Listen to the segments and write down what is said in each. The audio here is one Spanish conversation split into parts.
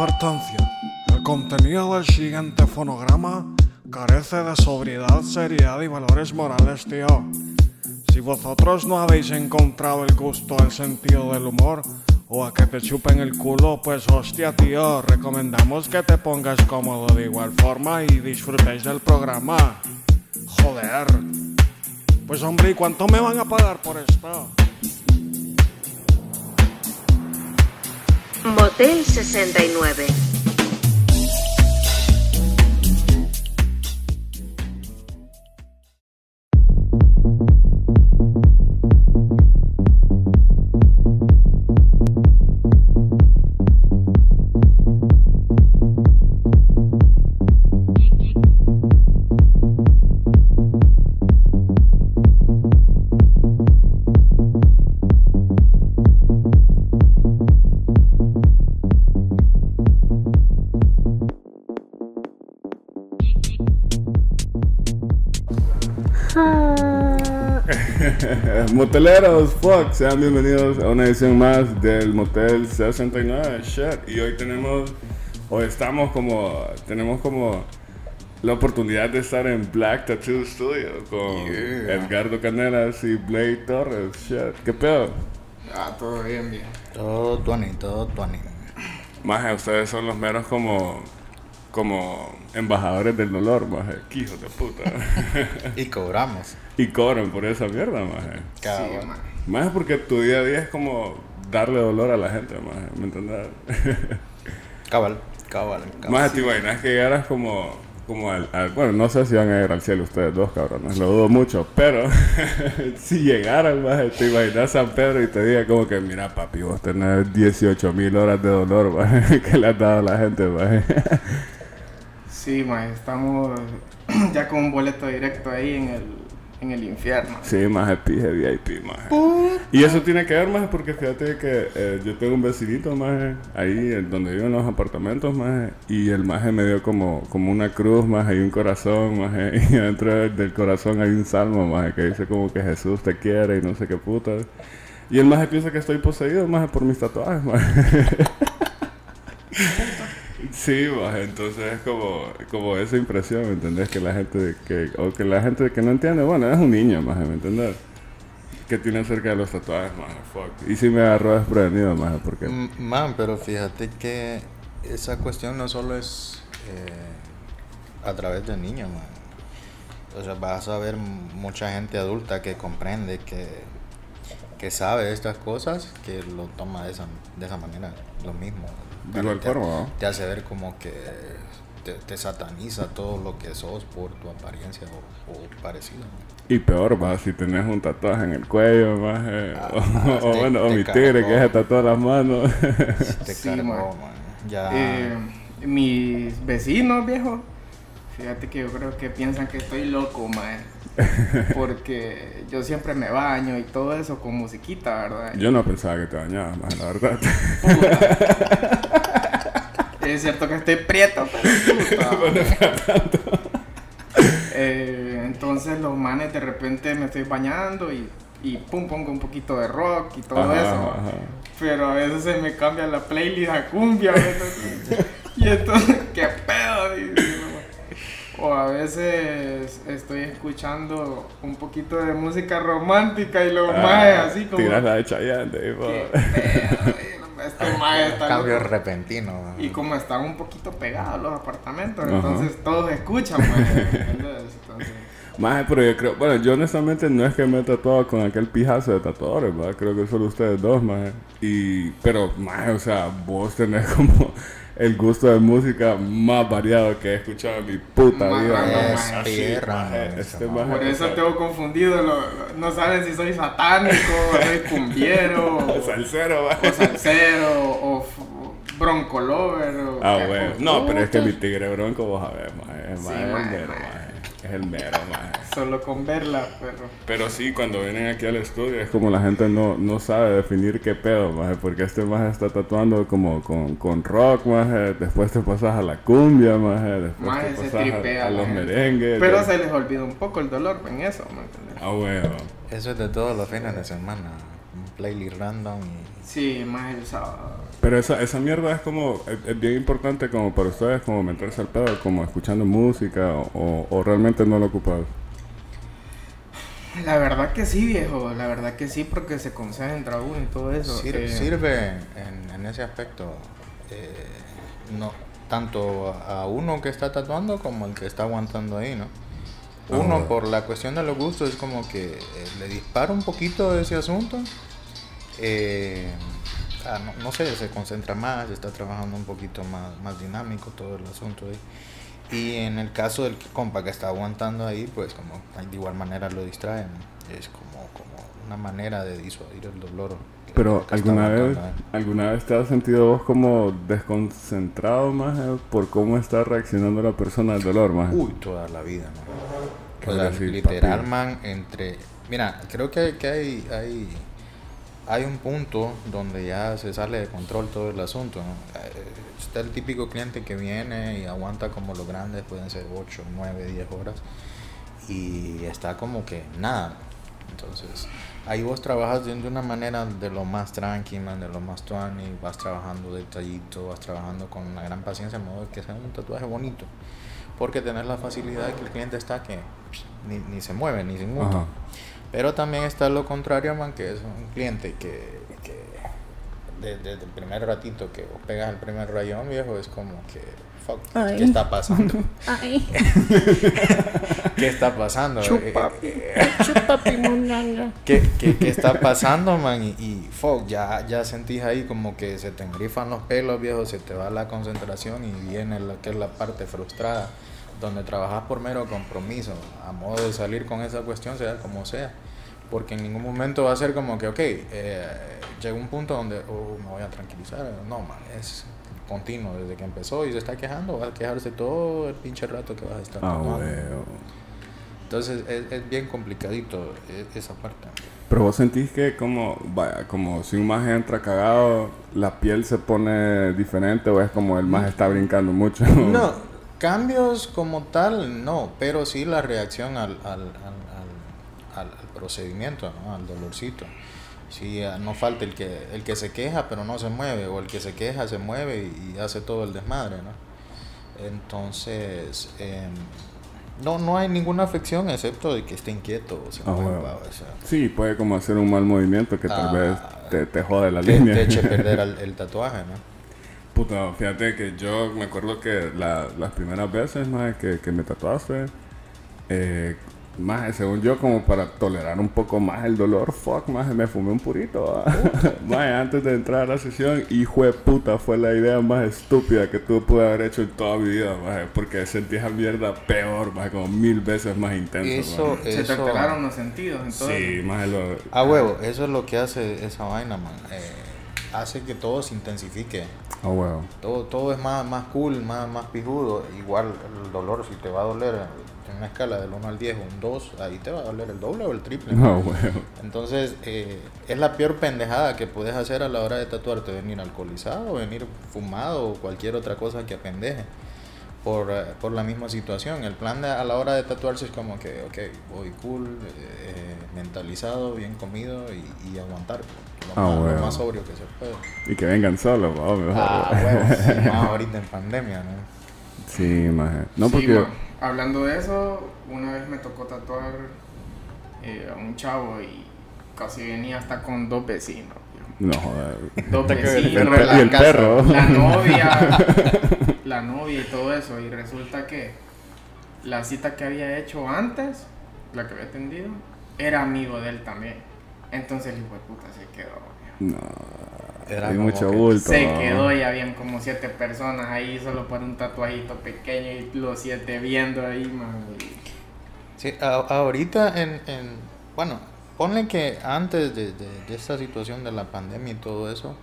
Advertencia. El contenido del siguiente fonograma carece de sobriedad, seriedad y valores morales, tío. Si vosotros no habéis encontrado el gusto, el sentido del humor, o a que te chupen el culo, pues hostia, tío, recomendamos que te pongas cómodo de igual forma y disfrutéis del programa. Joder. Pues hombre, ¿y cuánto me van a pagar por esto? Motel 69. Moteleros, fuck, sean bienvenidos a una edición más del Motel 69, shit. Y hoy tenemos, hoy estamos como, tenemos como la oportunidad de estar en Black Tattoo Studio con Edgardo Canelas y Blade Torres, shit. ¿Qué pedo? Ah, todo bien, bien. Todo tuani, todo tuani. Más ustedes son los meros como, como embajadores del dolor, más que hijos de puta. Y cobramos. y cobran por esa mierda, más Cada Sí, uno. man. Más porque tu día a día es como darle dolor a la gente, más, ¿me entiendes? Cabal, cabal, cabal. Más te imaginas que llegaras como, como al, al- Bueno, no sé si van a ir al cielo ustedes dos, cabrones, lo dudo mucho, pero si llegaran, más, te imaginas San Pedro y te diga como que, mira, papi, vos tenés 18 mil horas de dolor, más, que le has dado a la gente, más. Sí, man, estamos ya con un boleto directo ahí en el, en el infierno. Sí, más pije VIP, más. Y eso tiene que ver más porque fíjate que eh, yo tengo un vecinito más ahí en donde vivo en los apartamentos más y el maje me dio como, como una cruz más y un corazón más y dentro del corazón hay un salmo más que dice como que Jesús te quiere y no sé qué puta. Y el maje piensa que estoy poseído más por mis tatuajes más. Sí, más entonces es como, como esa impresión, ¿me entendés? Que la gente que, o que la gente que no entiende, bueno, es un niño más, ¿me entendés? Que tiene acerca de los tatuajes, más, fuck. Y sí me agarró desprevenido, más, porque... Man, pero fíjate que esa cuestión no solo es eh, a través del niño, man. O sea, vas a ver mucha gente adulta que comprende, que, que sabe estas cosas, que lo toma de esa, de esa manera, lo mismo. De igual te- forma, ¿no? Te hace ver como que te, te sataniza todo lo que sos por tu apariencia o, o parecido. Y peor, más, si tenés un tatuaje en el cuello, más, eh, Ah, o, o te- bueno, o mi tigre que se tatuó las manos. Te Sí, cargó, man. man. Ya. Eh, mis vecinos, viejo, fíjate que yo creo que piensan que estoy loco, man. Porque yo siempre me baño y todo eso con musiquita, ¿verdad? Yo no pensaba que te bañabas, más, la verdad. Es cierto que estoy prieto, pero puta. Eh, entonces los manes de repente me estoy bañando y, y pum pongo un poquito de rock y todo Ajá, eso. ajá. Pero a veces se me cambia la playlist a cumbia. ¿verdad? y entonces, ¿qué pedo? Dice, O a veces estoy escuchando un poquito de música romántica y los Ah, maes así como... Tiras la de Chayanne, Estos maes están Cambio locos. repentino. Y como están un poquito pegados los apartamentos, entonces todos escuchan, ¿entendés? Entonces, Más, pero yo creo, bueno, yo honestamente no es que me he tatuado con aquel pijazo de tatuadores, ¿verdad? Creo que solo ustedes dos, más. Y, pero, más, o sea, vos tenés como el gusto de música más variado que he escuchado en mi puta Más vida. Tierra, maje, este por eso tengo confundido, lo- lo- no saben si soy satánico, soy cumbiero, o, Salsero, o salsero, o, bronco lover, o Ah, bueno. No, pero es que mi tigre bronco, vos sabés, maje. Es, Sí, es el mero, maje. Solo con verla, perro. Pero sí, cuando vienen aquí al estudio es como la gente no, no sabe definir qué pedo, maje, porque este maje está tatuando como con, con rock, maje, después te pasas a la cumbia, maje, después Maje, te se pasas tripea a, los merengues. Pero se les olvida un poco el dolor en eso, ¿me entiendes? Ah, bueno. Eso es de todos los fines de semana. playlist random y... Sí, más el sábado. Pero esa, esa mierda es como, es, es bien importante como para ustedes, como meterse al pedo, como escuchando música o, o realmente no lo ocupan. La verdad que sí, viejo. La verdad que sí, porque se concentra uno y todo eso. Sir- Eh, Sirve en, en ese aspecto, eh, no tanto a uno que está tatuando como el que está aguantando ahí, ¿no? Uno, Ah. por la cuestión de los gustos, es como que eh, le dispara un poquito de ese asunto. Eh, ah, no, no sé, se concentra más, está trabajando un poquito más, más dinámico todo el asunto ahí. Y en el caso del compa que está aguantando ahí, pues como de igual manera lo distraen. Es como, como una manera de disuadir el dolor. Pero alguna vez, alguna vez te has sentido vos como desconcentrado más eh, por cómo está reaccionando la persona al dolor más. Uy, toda la vida, man. O sea, decir, literal, papi. man, entre... Mira, creo que, que hay, hay, hay un punto donde ya se sale de control todo el asunto, ¿no? Eh, Está el típico cliente que viene y aguanta como los grandes, pueden ser 8, 9, 10 horas, y está como que nada. Entonces, ahí vos trabajas de una manera de lo más tranqui, man, de lo más tuani, vas trabajando detallito, vas trabajando con una gran paciencia, de modo que sea un tatuaje bonito. Porque tenés la facilidad de que el cliente está que ni, ni se mueve, ni se inmuta. Pero también está lo contrario, man, que es un cliente que, que de- desde el primer ratito que vos pegas el primer rayón, viejo, es como que, fuck, Ay. ¿qué está pasando? Ay, ¿Qué está pasando? Chupa. Eh, eh, chupapi munanga. ¿Qué, qué, qué está pasando, man? Y, y fuck, ya, ya sentís ahí como que se te engrifan los pelos, viejo, se te va la concentración y viene lo que es la parte frustrada, donde trabajas por mero compromiso, a modo de salir con esa cuestión, sea como sea. Porque en ningún momento va a ser como que, ok, eh, llega un punto donde oh, me voy a tranquilizar. No, man, es continuo desde que empezó y se está quejando, va a quejarse todo el pinche rato que vas a estar Ah. Entonces es, es bien complicadito eh, esa parte. Pero vos sentís que como, vaya, como si un maje entra cagado, la piel se pone diferente o es como el maje está brincando mucho. No, cambios como tal, no, pero sí la reacción al, al, al, procedimiento, ¿no? al dolorcito. Sí, ah, no falta el que, el que se queja pero no se mueve, o el que se queja se mueve y, hace todo el desmadre, ¿no? Entonces, em, no, no hay ninguna afección excepto de que esté inquieto o se Ah, huevo. o sea, Sí, puede como hacer un mal movimiento que tal Ah, vez te, te jode la te, línea. te eche perder el, el tatuaje, ¿no? Puta, fíjate que yo me acuerdo que la- las primeras veces más que, que me tatuaste, eh, más según yo, como para tolerar un poco más el dolor, fuck, más me fumé un purito. más antes de entrar a la sesión, hijo de puta, fue la idea más estúpida que tú pude haber hecho en toda mi vida, maje, porque sentí esa mierda peor, más como mil veces más intenso. Eso, maje. Se te eso- alteraron los sentidos. Entonces, Sí, más lo. A huevo, eso es lo que hace esa vaina, man. Eh, hace que todo se intensifique. Huevo. Todo, todo es más, más cool, más, más pijudo. Igual el dolor, si te va a doler en una escala del 1 al 10 o un 2, ahí te va a doler el doble o el triple. Huevo. Entonces, eh, es la peor pendejada que puedes hacer a la hora de tatuarte, venir alcoholizado, venir fumado o cualquier otra cosa que apendeje por, eh, por la misma situación. El plan de- a la hora de tatuarse es como que, ok, voy cool, eh, mentalizado, bien comido y, y aguantar lo, Ah, más, lo más sobrio que se puede. Y que vengan solos, mejor. Ah, sí, más ahorita en pandemia, ¿no? Sí, maje. No, Sí, porque. man. Hablando de eso, una vez me tocó tatuar eh, a un chavo y casi venía hasta con dos vecinos. No, joder. Te el perro la y el casa. perro. la novia, la novia y todo eso. Y resulta que la cita que había hecho antes, la que había atendido, era amigo de él también. Entonces el hijo de puta se quedó. No. Era mucho bulto. Se quedó y habían como siete personas ahí solo por un tatuajito pequeño y los siete viendo ahí, man. y- Sí, a- ahorita en, en- bueno, ponle que antes de, de- de esta situación de la pandemia y todo eso,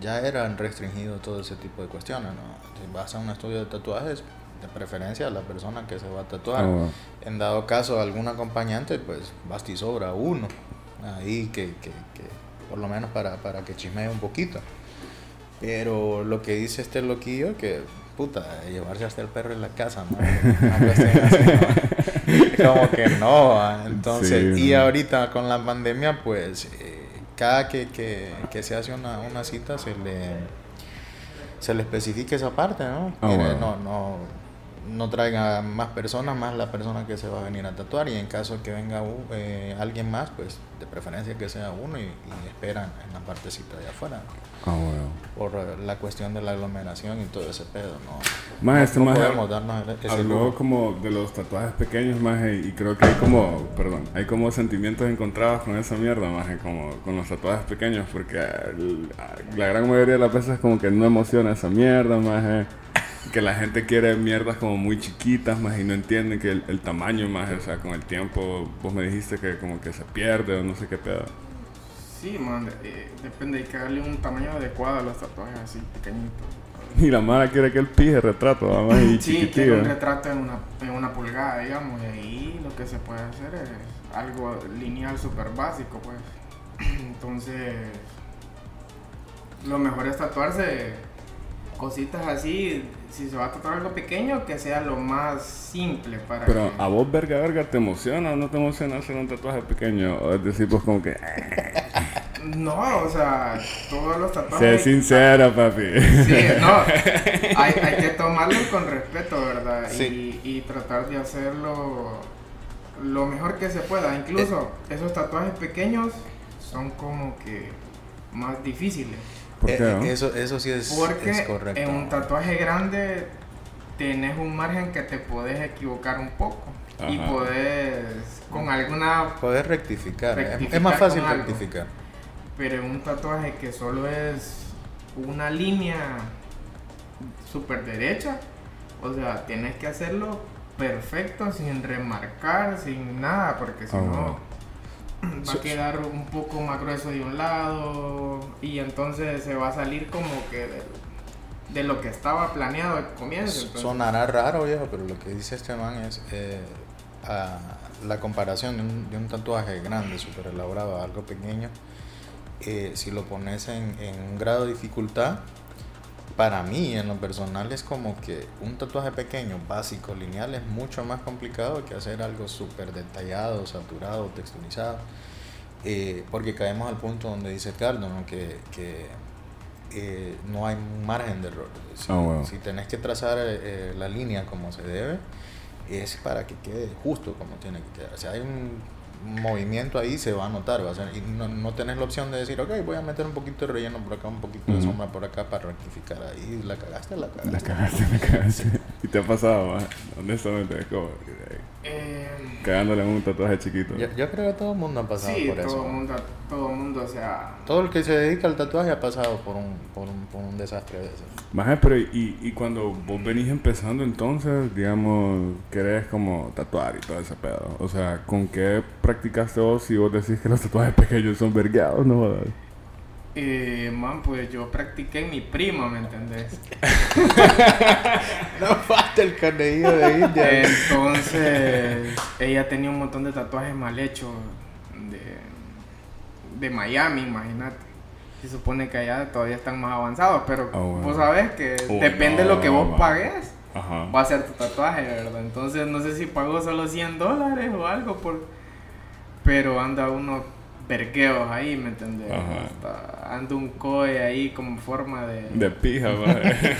ya eran restringidos todo ese tipo de cuestiones, ¿no? Si vas a un estudio de tatuajes, de preferencia a la persona que se va a tatuar. Bueno. En dado caso algún acompañante, pues basta y sobra uno, ahí que, que, que por lo menos para, para que chismee un poquito. Pero lo que dice este loquillo que, puta, llevarse hasta el perro en la casa, ¿no? Como que no, ¿va? entonces, Sí, y no. ahorita con la pandemia, pues eh, cada que, que, que se hace una, una cita se le, se le especifica esa parte, ¿no? Ah, Que bueno. no, no, no traiga más personas, más la persona que se va a venir a tatuar y en caso que venga eh, alguien más, pues de preferencia que sea uno y, y esperan en la partecita de afuera Ah, bueno. por eh, la cuestión de la aglomeración y todo ese pedo, ¿no? Más No- este no más podemos darnos ese habló como de los tatuajes pequeños más y creo que hay como, perdón, hay como sentimientos encontrados con esa mierda más como con los tatuajes pequeños porque la gran mayoría de las veces como que no emociona esa mierda más que la gente quiere mierdas como muy chiquitas más y no entienden que el, el tamaño más, o sea, con el tiempo vos me dijiste que como que se pierde o no sé qué pedo. Sí, man, eh, depende, hay que darle un tamaño adecuado a los tatuajes así pequeñitos. Y la mala quiere que el pije retrato, más y Sí, chiquitillo. un retrato en una, en una pulgada, digamos, y ahí lo que se puede hacer es algo lineal súper básico, pues. Entonces, lo mejor es tatuarse cositas así, si se va a tatuar algo pequeño, que sea lo más simple para Pero que... a vos, verga, verga, ¿te emociona o no te emociona hacer un tatuaje pequeño? O es decir, pues como que, No, o sea, todos los sé tatuajes... sincera, papi. Sí, no, hay, hay que tomarlo con respeto, ¿verdad? Sí. Y, y tratar de hacerlo lo mejor que se pueda. Incluso esos tatuajes pequeños son como que más difíciles. ¿Por Eh, qué, no? eso, eso sí es, Porque es correcto. en un tatuaje grande tenés un margen que te podés equivocar un poco. Y podés, con alguna Poder rectificar. es- Rectificar es más fácil algo. rectificar. Pero en un tatuaje que solo es una línea súper derecha, o sea, tienes que hacerlo perfecto, sin remarcar, sin nada, porque si Ah, no. Va a quedar un poco más grueso de un lado y entonces se va a salir como que de, de lo que estaba planeado al comienzo. entonces- Sonará raro, viejo, pero lo que dice este man es eh, a la comparación de un, de un tatuaje grande, súper elaborado, a algo pequeño. eh, si lo pones en, en un grado de dificultad, para mí en lo personal es como que un tatuaje pequeño, básico, lineal, es mucho más complicado que hacer algo súper detallado, saturado, texturizado. Eh, porque caemos al punto donde dice Carlos, ¿no? que, que eh, no hay margen de error. Si, si tenés que trazar eh, la línea como se debe, es para que quede justo como tiene que quedar. Si hay un movimiento ahí, se va a notar. Va a ser, y no, no tenés la opción de decir, ok, voy a meter un poquito de relleno por acá, un poquito de sombra por acá para rectificar ahí. La cagaste, la cagaste. La cagaste, la cagaste. ¿Y te ha pasado, más? Honestamente, es como Eh, cagándole en un tatuaje chiquito. Yo, yo creo que todo el mundo ha pasado sí, por todo eso. el mundo, todo mundo, o sea, Todo el que se dedica al tatuaje ha pasado por un, por un, por un desastre de eso. Maje, pero y, y cuando vos venís empezando entonces, digamos, querés como tatuar y todo ese pedo. O sea, ¿con qué practicaste vos si vos decís que los tatuajes pequeños son vergueados, no jodas? eh, man, pues yo practiqué en mi prima, ¿me entendés? No falta el carnejillo de India. Entonces, ella tenía un montón de tatuajes mal hechos de, de Miami, imagínate. Se supone que allá todavía están más avanzados, pero Ah, bueno. vos sabés que Oh, depende de lo que vos pagues, Ajá. va a ser tu tatuaje, ¿verdad? Entonces, no sé si pagó solo 100 dólares o algo, por, pero anda unos vergueos ahí, ¿me entendés? Hasta anda un coe ahí como forma de... De pija, maje.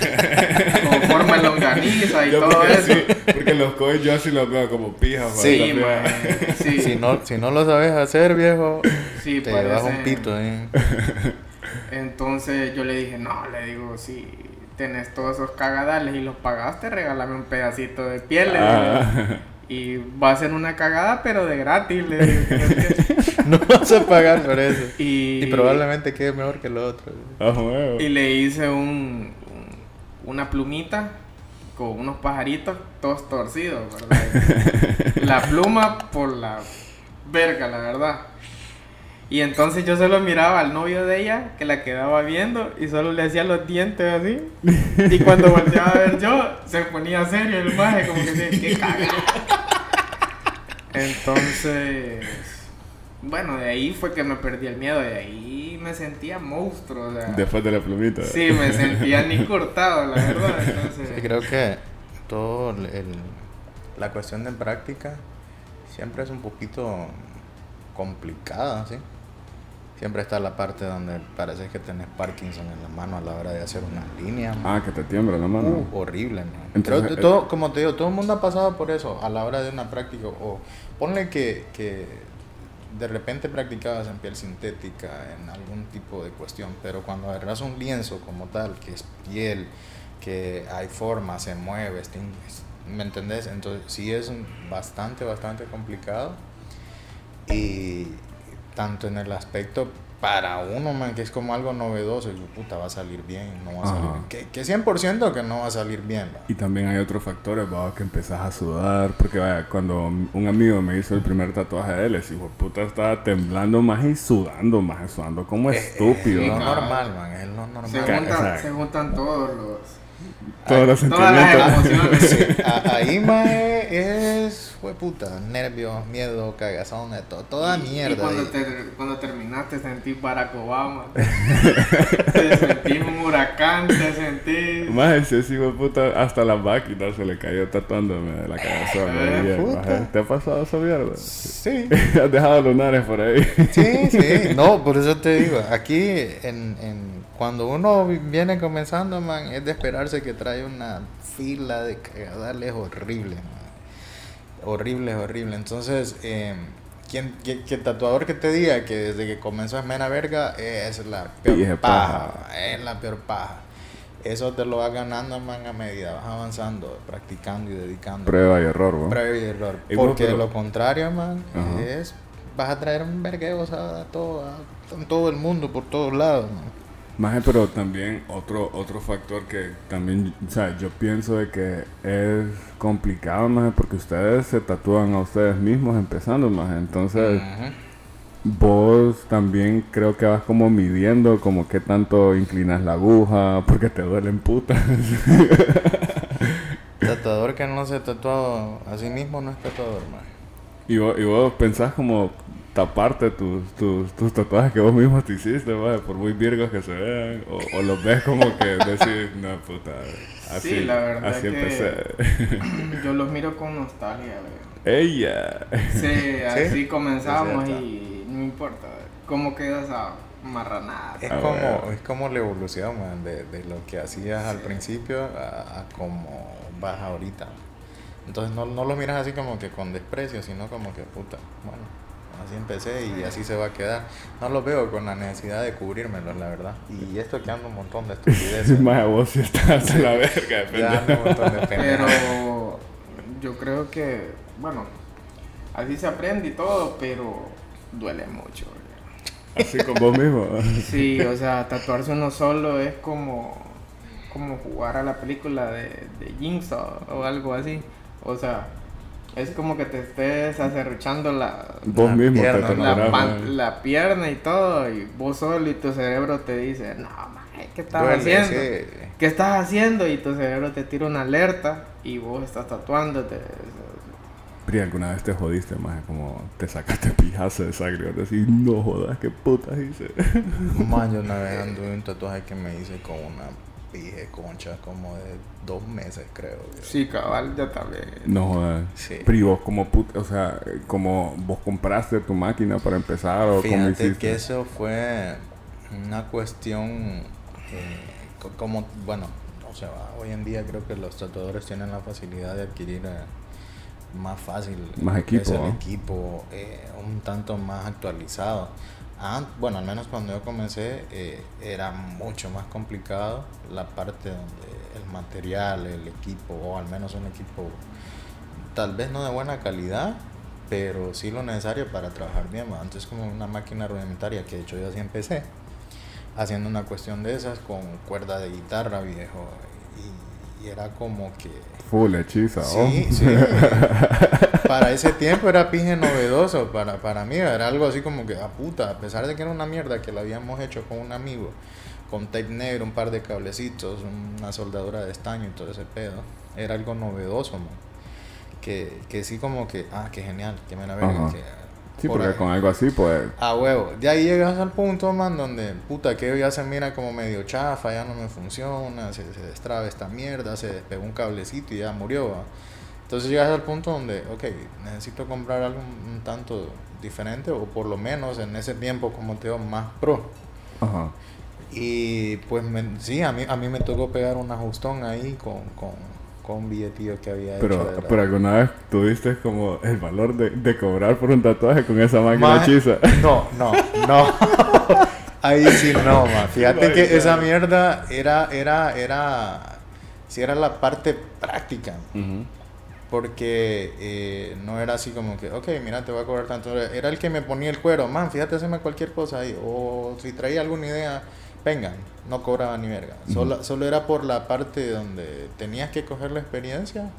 como forma de longaniza y Yo todo eso. sí, porque los coes yo sí los veo como pija, Sí, man, sí. Si no, si no lo sabes hacer, viejo, Sí, te llevas un parece- pito, ¿eh? Entonces yo le dije, no, le digo, si tenés todos esos cagadales y los pagaste, regálame un pedacito de piel. Ah. Y va a ser una cagada, pero de gratis. Le digo. No vas a pagar por eso. y, Y probablemente quede mejor que lo otro. Ah, y le hice un, un- una plumita con unos pajaritos todos torcidos, ¿verdad? la pluma por la verga, la verdad. Y entonces yo solo miraba al novio de ella que la quedaba viendo y solo le hacía los dientes así. Y cuando volteaba a ver yo, se ponía serio el maje, como que decía, qué cagada. Entonces, bueno, de ahí fue que me perdí el miedo, de ahí me sentía monstruo. o sea, Después de la plumita. Sí, me sentía ni cortado, la verdad. Entonces, Sí, creo que todo el, el- la cuestión de práctica siempre es un poquito complicada, ¿sí? Siempre está la parte donde parece que tenés Parkinson en la mano a la hora de hacer una línea. man. Ah, que te tiembla la mano. Uh, horrible, man. Entonces, Creo que todo, como te digo, todo el mundo ha pasado por eso a la hora de una práctica. O ponle que, que de repente practicabas en piel sintética, en algún tipo de cuestión, pero cuando agarras un lienzo como tal, que es piel, que hay forma, se mueve, ¿me entendés? Entonces sí es bastante, bastante complicado. Y tanto en el aspecto para uno, man, que es como algo novedoso, y puta, va a salir bien, no va a salir bien. Que, que 100% que no va a salir bien, va. Y también hay otros factores, va, que empezás a sudar. Porque vaya, cuando un amigo me hizo el primer tatuaje de él, ese hijo puta estaba temblando más y sudando más, sudando como estúpido. Es lo normal, man, es lo normal. Se juntan, se juntan todos los. Todos los Todas las sentimientos. ahí, mae, es, fue puta, nervios, miedo, cagazón, de to- toda Y mierda. cuando, ahí. te- cuando terminaste sentís Barack Obama. te sentís un huracán, te sentís. Más ese hijo de puta, hasta la máquina se le cayó tatuándome de la cabeza. Eh. ¿Te ha pasado esa mierda? Sí, Has dejado lunares por ahí. sí, sí. No, por eso te digo, aquí en, en, cuando uno vi- viene comenzando, man, es de esperarse que trae una fila de cagadales horrible, man. Horrible, horrible. Entonces, eh, quien, que, que el tatuador que te diga que desde que comenzó es mera verga, es la peor paja. paja. Es la peor paja. Eso te lo vas ganando, man, a medida vas avanzando, practicando y dedicando. Prueba y error, ¿no? Prueba y error. Y Porque pero- lo contrario, man, Ajá. es vas a traer un vergueo a todo, a- todo el mundo, por todos lados, man. Más, pero también otro otro factor que también, o sea, yo pienso de que es complicado, más porque ustedes se tatúan a ustedes mismos empezando, más. Entonces, vos también creo que vas como midiendo como qué tanto inclinas la aguja, porque te duelen putas. Tatuador que no se tatúa a sí mismo no es tatuador, man. y, vos, y vos pensás como taparte tus, tus, tus tatuajes que vos mismo te hiciste, por muy virgos que se vean, o, o los ves como que decís, no, puta, así, Sí, la verdad así que- empecé. Yo los miro con nostalgia, güey. Ella. Sí, así comenzamos es cierto. y no importa cómo queda esa marranada. Es Ah, como, bueno. es como la evolución, man, de, de lo que hacías al principio a, a como vas ahorita. Entonces no, no lo miras así como que con desprecio, sino como que puta, bueno, así empecé y así se va a quedar. No lo veo con la necesidad de cubrírmelo, la verdad. Y esto que ando un montón de estupideces. Más vos sí estás en la verga, ya ando un montón de Pero yo creo que, bueno, así se aprende y todo, pero duele mucho. Así con vos mismo. Sí, o sea, tatuarse uno solo es como, como jugar a la película de, de Jigsaw o algo así. O sea, es como que te estés acerruchando la, Vos La mismo te pierna, la, tatuarás, pan- maje. la pierna y todo, y vos solo y tu cerebro te dice, no, maje, ¿qué estás Duele, haciendo? sí. ¿Qué estás haciendo? Y tu cerebro te tira una alerta y vos estás tatuándote. Pri, ¿alguna vez te jodiste, más como te sacaste pijazo de sangre? Y decís, no jodas, qué putas hice. Man, yo una vez anduve un tatuaje que me hice con una pije concha como de dos meses, creo. Sí, cabal, yo también. No jodas. Sí. Vos como puta, o sea, como vos compraste tu máquina para empezar o cómo Fíjate hiciste. que eso fue una cuestión eh, co- como, bueno, o sea, hoy en día creo que los tatuadores tienen la facilidad de adquirir eh, más fácil Más que es equipo, el ¿no? equipo eh, un tanto más actualizado. An- bueno, al menos cuando yo comencé eh, era mucho más complicado la parte donde el material, el equipo, o al menos un equipo tal vez no de buena calidad, pero sí lo necesario para trabajar bien. Antes como una máquina rudimentaria que de hecho yo así empecé, haciendo una cuestión de esas con cuerda de guitarra viejo y, y era como que Full hechiza, oh. Sí, sí. para ese tiempo era pije novedoso. Para, para mí era algo así como que, a puta, a pesar de que era una mierda que la habíamos hecho con un amigo, con tape negro, un par de cablecitos, una soldadura de estaño y todo ese pedo, era algo novedoso, man. Que, que sí, como que, ah, qué genial, que me la verga. Ajá. que- Sí, por porque ahí. con algo así, pues, A huevo. De ahí llegas al punto, man, donde, puta, que ya se mira como medio chafa, ya no me funciona, se, se destraba esta mierda, se despegó un cablecito y ya murió, ¿va? Entonces llegas al punto donde, ok, necesito comprar algo un, un tanto diferente, o por lo menos en ese tiempo, como te digo, más pro. Ajá. Y pues me- sí, a mí, a mí me tocó pegar un ajustón ahí con, con, con un billetillo que había. Pero, la- pero alguna vez tuviste como el valor de, de cobrar por un tatuaje con esa máquina Ma- hechiza. No, no, no. Ahí sí no, ma. Fíjate que esa mierda era, era, era, sí era la parte práctica. Porque eh, no era así como que, ok, mira, te voy a cobrar tanto. Era el que me ponía el cuero, man, fíjate, hazme cualquier cosa ahí. O si traía alguna idea, vengan, no cobraba ni verga. solo, solo era por la parte donde tenías que coger la experiencia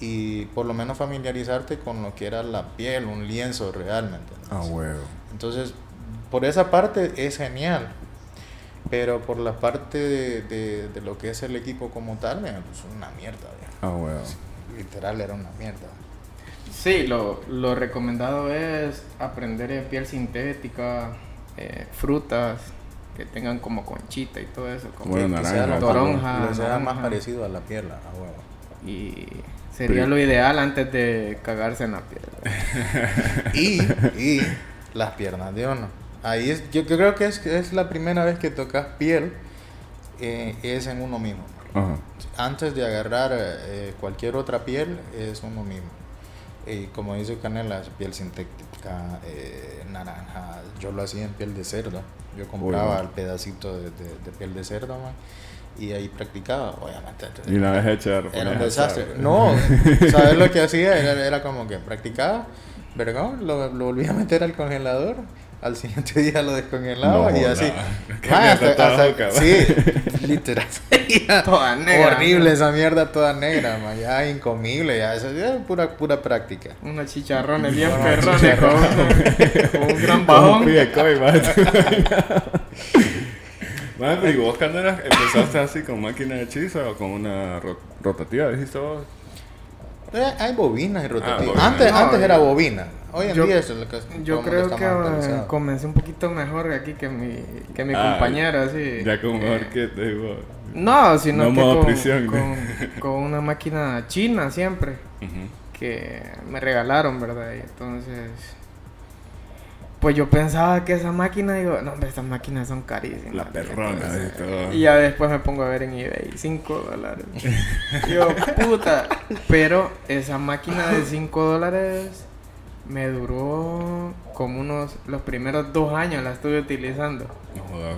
y por lo menos familiarizarte con lo que era la piel, un lienzo realmente. Ah, huevo. Entonces, por esa parte es genial. Pero por la parte de, de- de lo que es el equipo como tal, mira, pues una mierda. Ah, huevo. Literal era una mierda. Sí, lo, lo recomendado es aprender en piel sintética, eh, frutas que tengan como conchita y todo eso. Como Bueno, Que- que naranja, sea lo- toronja, lo sea más parecido a la piel, a huevo. Y sería Pero- lo ideal antes de cagarse en la piel. Y, y las piernas de uno. Ahí es, yo, yo creo que es, es la primera vez que tocas piel, eh, es en uno mismo. Ajá. Antes de agarrar eh, cualquier otra piel, es uno mismo. Y como dice Canela, piel sintética, eh, naranja. Yo lo hacía en piel de cerdo. Yo compraba el pedacito de, de- de piel de cerdo, man, y ahí practicaba. Obviamente. Y una vez hecha, Era un desastre. No, ¿sabes lo que hacía? Era, era como que practicaba, vergón, lo, lo volvía a meter al congelador, al siguiente día lo descongelaba No, y así. Ah, hasta- toda hasta- loca, sí, literal. Toda negra. Horrible esa mierda toda negra, man, ya incomible, ya eso ya es pura, pura práctica. Unos chicharrones bien perrones chicharrones. con, con un gran bajón. pide coi, man. Man, pero ¿y vos cuando eras, empezaste así con máquina de hechiza o con una ro- rotativa, dijiste vos? Eh, Hay bobinas y rotativas. bobinas. antes, No, antes era bobina. Hoy en yo- día eso es lo que Yo creo que eh, comencé un poquito mejor aquí que mi, que mi Ah, compañero, así. Ya como mejor Eh, que te digo. No, sino No que con, prisión. con, con una máquina china siempre que me regalaron, ¿verdad? Y entonces, pues yo pensaba que esa máquina, digo, no, hombre, estas máquinas son carísimas. La perrona y todo. Y ya después me pongo a ver en eBay, 5 dólares. yo, puta. Pero esa máquina de 5 dólares me duró como unos, los primeros dos años la estuve utilizando. No jodas.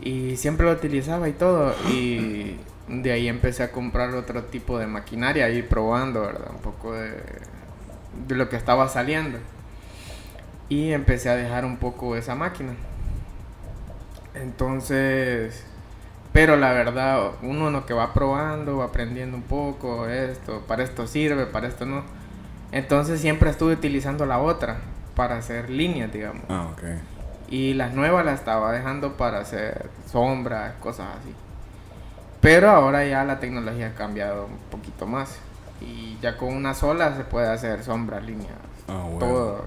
Y siempre lo utilizaba y todo. Y de ahí empecé a comprar otro tipo de maquinaria, ir probando, ¿verdad? Un poco de, de lo que estaba saliendo. Y empecé a dejar un poco esa máquina. Entonces, pero la verdad, uno lo que va probando, va aprendiendo un poco, esto, para esto sirve, para esto no. Entonces siempre estuve utilizando la otra para hacer líneas, digamos. Ah, ok. Y las nuevas las estaba dejando para hacer sombras, cosas así. Pero ahora ya la tecnología ha cambiado un poquito más. Y ya con una sola se puede hacer sombras, líneas, Ah, bueno. todo.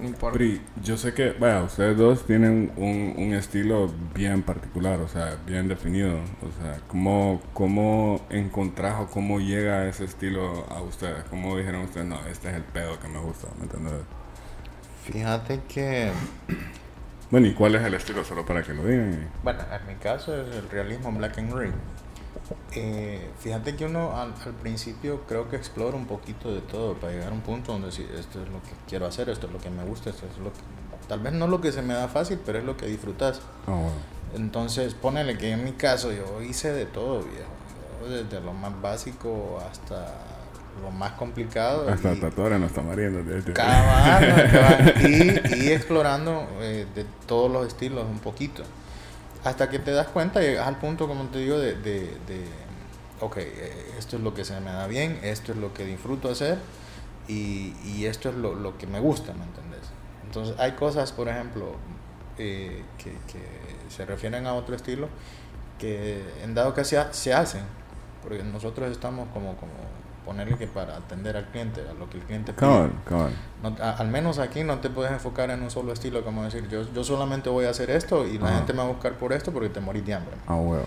No importa. Pri, yo sé que, vaya, ustedes dos tienen un, un estilo bien particular, o sea, bien definido. O sea, ¿cómo, ¿cómo encontrás o cómo llega ese estilo a ustedes? ¿Cómo dijeron ustedes, no, este es el pedo que me gusta? ¿Me entiendes? Fíjate que, Bueno, ¿y cuál es el estilo? Solo para que lo digan. bueno, en mi caso es el realismo black and gray. Eh, fíjate que uno al, al principio creo que explora un poquito de todo para llegar a un punto donde sí, esto es lo que quiero hacer, esto es lo que me gusta, esto es lo que... Tal vez no lo que se me da fácil, pero es lo que disfrutas. Ah, bueno. Entonces, ponele que en mi caso yo hice de todo, viejo. Desde lo más básico hasta lo más complicado. Hasta en los tamarindos. de este. Y, y explorando eh, de todos los estilos un poquito. Hasta que te das cuenta, llegas al punto, como te digo, de, de, de, ok, eh, esto es lo que se me da bien, esto es lo que disfruto hacer y, y esto es lo, lo que me gusta, ¿me entendés? Entonces hay cosas, por ejemplo, eh, que, que se refieren a otro estilo que en dado que se, se hacen, porque nosotros estamos como, como ponerle que para atender al cliente, a lo que el cliente pide. Cabal, cabal. No- a- al menos aquí no te puedes enfocar en un solo estilo, como decir, yo, yo solamente voy a hacer esto y la Ajá. gente me va a buscar por esto porque te morís de hambre. Ah, huevo.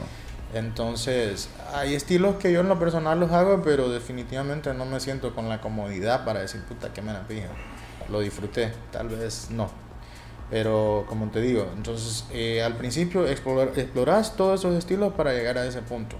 Entonces, hay estilos que yo en lo personal los hago, pero definitivamente no me siento con la comodidad para decir, puta, que me la pija. lo disfruté, tal vez no. Pero como te digo, entonces eh, al principio explorar, exploras todos esos estilos para llegar a ese punto.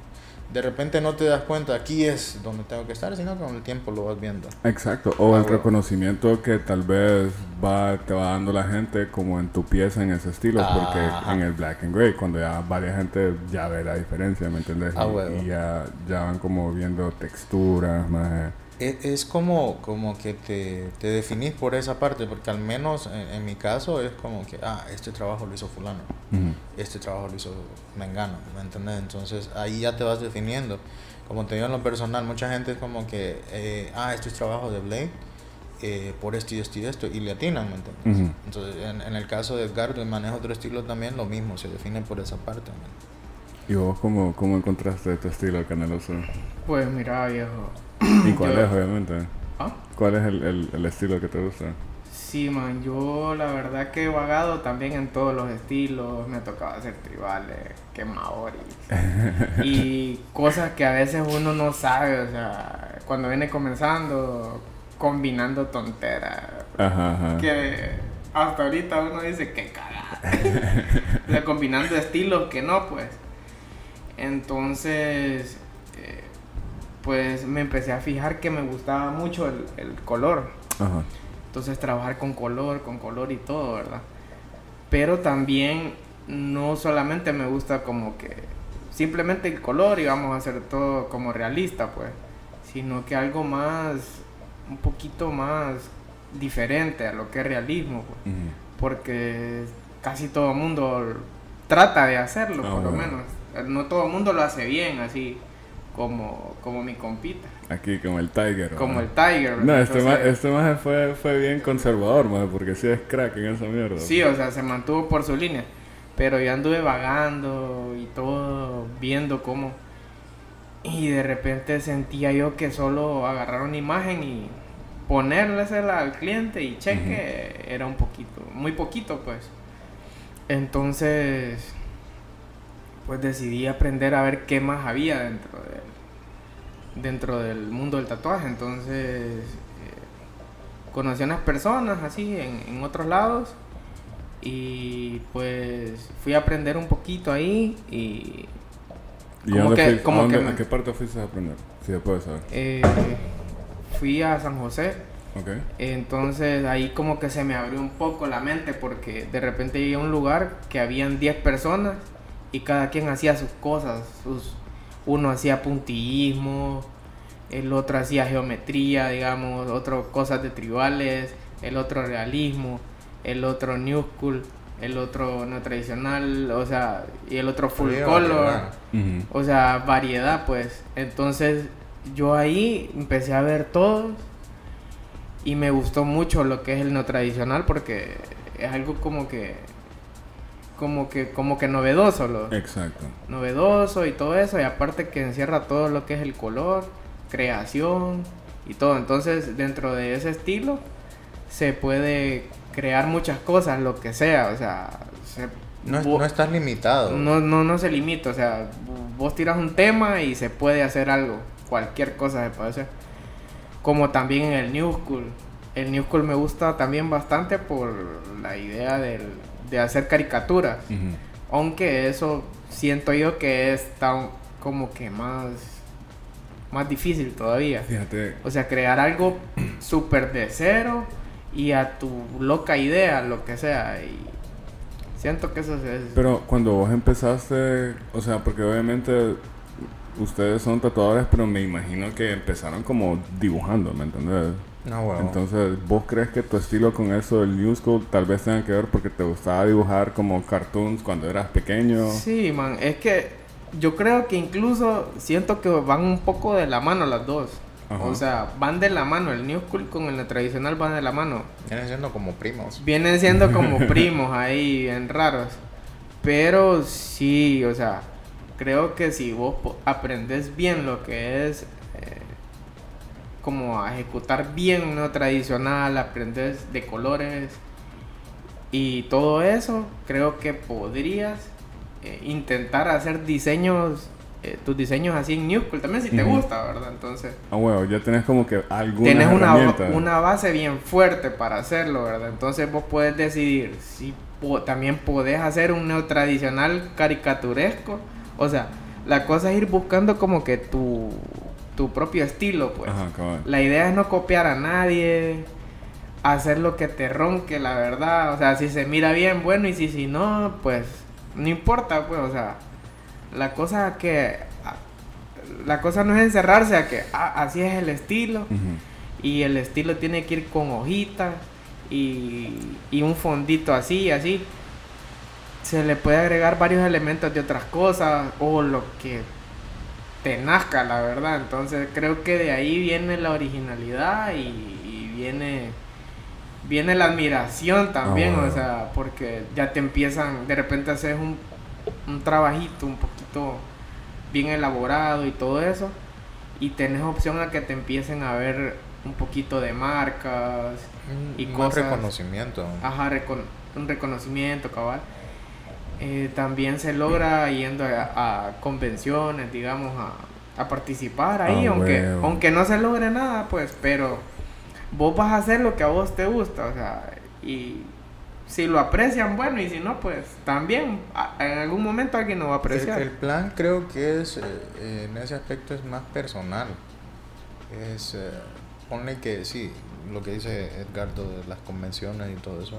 De repente no te das cuenta, aquí es donde tengo que estar, sino que con el tiempo lo vas viendo. Exacto, o Ah, el bueno. reconocimiento que tal vez va, te va dando la gente como en tu pieza en ese estilo, porque en el black and gray, cuando ya varias gente ya ve la diferencia, ¿me entiendes? Ah, y, y ya, ya van como viendo texturas, más... Es, es como, como que te, te definís por esa parte, porque al menos en, en mi caso es como que, ah, este trabajo lo hizo fulano, este trabajo lo hizo Mengano, ¿me entiendes? Entonces ahí ya te vas definiendo. Como te digo en lo personal, mucha gente es como que, eh, ah, esto es trabajo de Blade, eh, por esto y esto y esto, y le atinan, ¿me entiendes? Entonces en, en el caso de Edgardo y maneja otro estilo también, lo mismo, se define por esa parte. ¿me ¿Y vos cómo, cómo encontraste tu estilo caneloso? Pues mira, viejo. ¿Y cuál Yo- es, obviamente? ¿Ah? ¿Cuál es el, el, el estilo que te gusta? Sí, man, yo la verdad que he vagado también en todos los estilos. Me tocaba hacer tribales, quemadores y cosas que a veces uno no sabe. O sea, cuando viene comenzando, combinando tonteras. Ajá, ajá. Que hasta ahorita uno dice que cagada. o sea, combinando estilos que no, pues. Entonces, eh, pues me empecé a fijar que me gustaba mucho el, el color. Ajá. Entonces trabajar con color, con color y todo, ¿verdad? Pero también no solamente me gusta como que simplemente el color y vamos a hacer todo como realista, pues, sino que algo más, un poquito más diferente a lo que es realismo, pues, porque casi todo el mundo trata de hacerlo, Ah, por lo menos. No todo el mundo lo hace bien, así como, como mi compita, Aquí como el Tiger. como el ¿verdad? Tiger. No, este Entonces- más, este maje fue, fue bien conservador, maje, porque sí es crack en esa mierda. Sí, o sea, se mantuvo por su línea. Pero yo anduve vagando y todo, viendo cómo. Y de repente sentía yo que solo agarrar una imagen y ponérsela al cliente y cheque era un poquito, muy poquito pues. Entonces, pues decidí aprender a ver qué más había dentro del, dentro del mundo del tatuaje. Entonces, eh, conocí a unas personas así en, en otros lados y pues fui a aprender un poquito ahí y ¿Y como dónde que- como a, dónde- que me- a qué parte fuiste a aprender? Si se puede saber. eh, fui a San José Ok. entonces ahí como que se me abrió un poco la mente porque de repente llegué a un lugar que habían 10 personas y cada quien hacía sus cosas. Sus, uno hacía puntillismo, el otro hacía geometría, digamos, otro cosas de tribales, el otro realismo, el otro new school, el otro no tradicional, o sea, y el otro full color. O sea, variedad, pues. Entonces, yo ahí empecé a ver todos y me gustó mucho lo que es el no tradicional porque es algo como que como que como que novedoso, lo, Exacto. novedoso y todo eso y aparte que encierra todo lo que es el color, creación y todo. Entonces, dentro de ese estilo se puede crear muchas cosas, lo que sea, o sea, se- No, es- vo- no estás limitado. no, no, no se limita, o sea, vos tiras un tema y se puede hacer algo, cualquier cosa se puede hacer. Como también en el New School. El New School me gusta también bastante por la idea del- de hacer caricaturas. Aunque eso siento yo que es tan como que más, más difícil todavía. Fíjate, O sea, crear algo súper de cero y a tu loca idea, lo que sea. Y siento que eso es... pero cuando vos empezaste, o sea, porque obviamente ustedes son tatuadores, pero me imagino que empezaron como dibujando, ¿me entendés? No. Entonces, ¿vos crees que tu estilo con eso del New School tal vez tenga que ver porque te gustaba dibujar como cartoons cuando eras pequeño? Sí, man, es que yo creo que incluso siento que van un poco de la mano las dos. Ajá. O sea, van de la mano, el New School con el tradicional van de la mano. Vienen siendo como primos. Vienen siendo como primos ahí, bien raros. Pero sí, o sea, creo que si vos aprendes bien lo que es como a ejecutar bien lo tradicional, aprendes de colores y todo eso, creo que podrías eh, intentar hacer diseños eh, tus diseños así en New School también si te gusta, ¿verdad? Entonces, Ah, huevo, ya tenés como que alguna tienes una, una base bien fuerte para hacerlo, ¿verdad? Entonces vos puedes decidir si po- también podés hacer un neotradicional caricaturesco. O sea, la cosa es ir buscando como que tu, tu propio estilo, pues. Ajá. La idea es no copiar a nadie, hacer lo que te ronque, la verdad. O sea, si se mira bien, bueno, y si, si no, pues no importa, pues, o sea, la cosa que... La cosa no es encerrarse a que ah, así es el estilo y el estilo tiene que ir con hojitas y, y un fondito así, así. Se le puede agregar varios elementos de otras cosas o lo que te nazca, la verdad. Entonces creo que de ahí viene la originalidad y, y viene viene la admiración también, Ah, bueno. o sea, porque ya te empiezan, de repente haces un, un trabajito un poquito bien elaborado y todo eso, y tenés opción a que te empiecen a ver un poquito de marcas, Un- Y un cosas- reconocimiento. ajá, recon- un reconocimiento, cabal. Eh, también se logra yendo a, a convenciones, digamos, a, a participar ahí, Ah, aunque, aunque no se logre nada, pues, pero vos vas a hacer lo que a vos te gusta, o sea, y si lo aprecian, bueno, y si no, pues también a- en algún momento alguien lo va a El, apreciar. el plan creo que es, eh, eh, en ese aspecto es más personal. Es, eh, ponle que sí, lo que dice Edgardo de las convenciones y todo eso,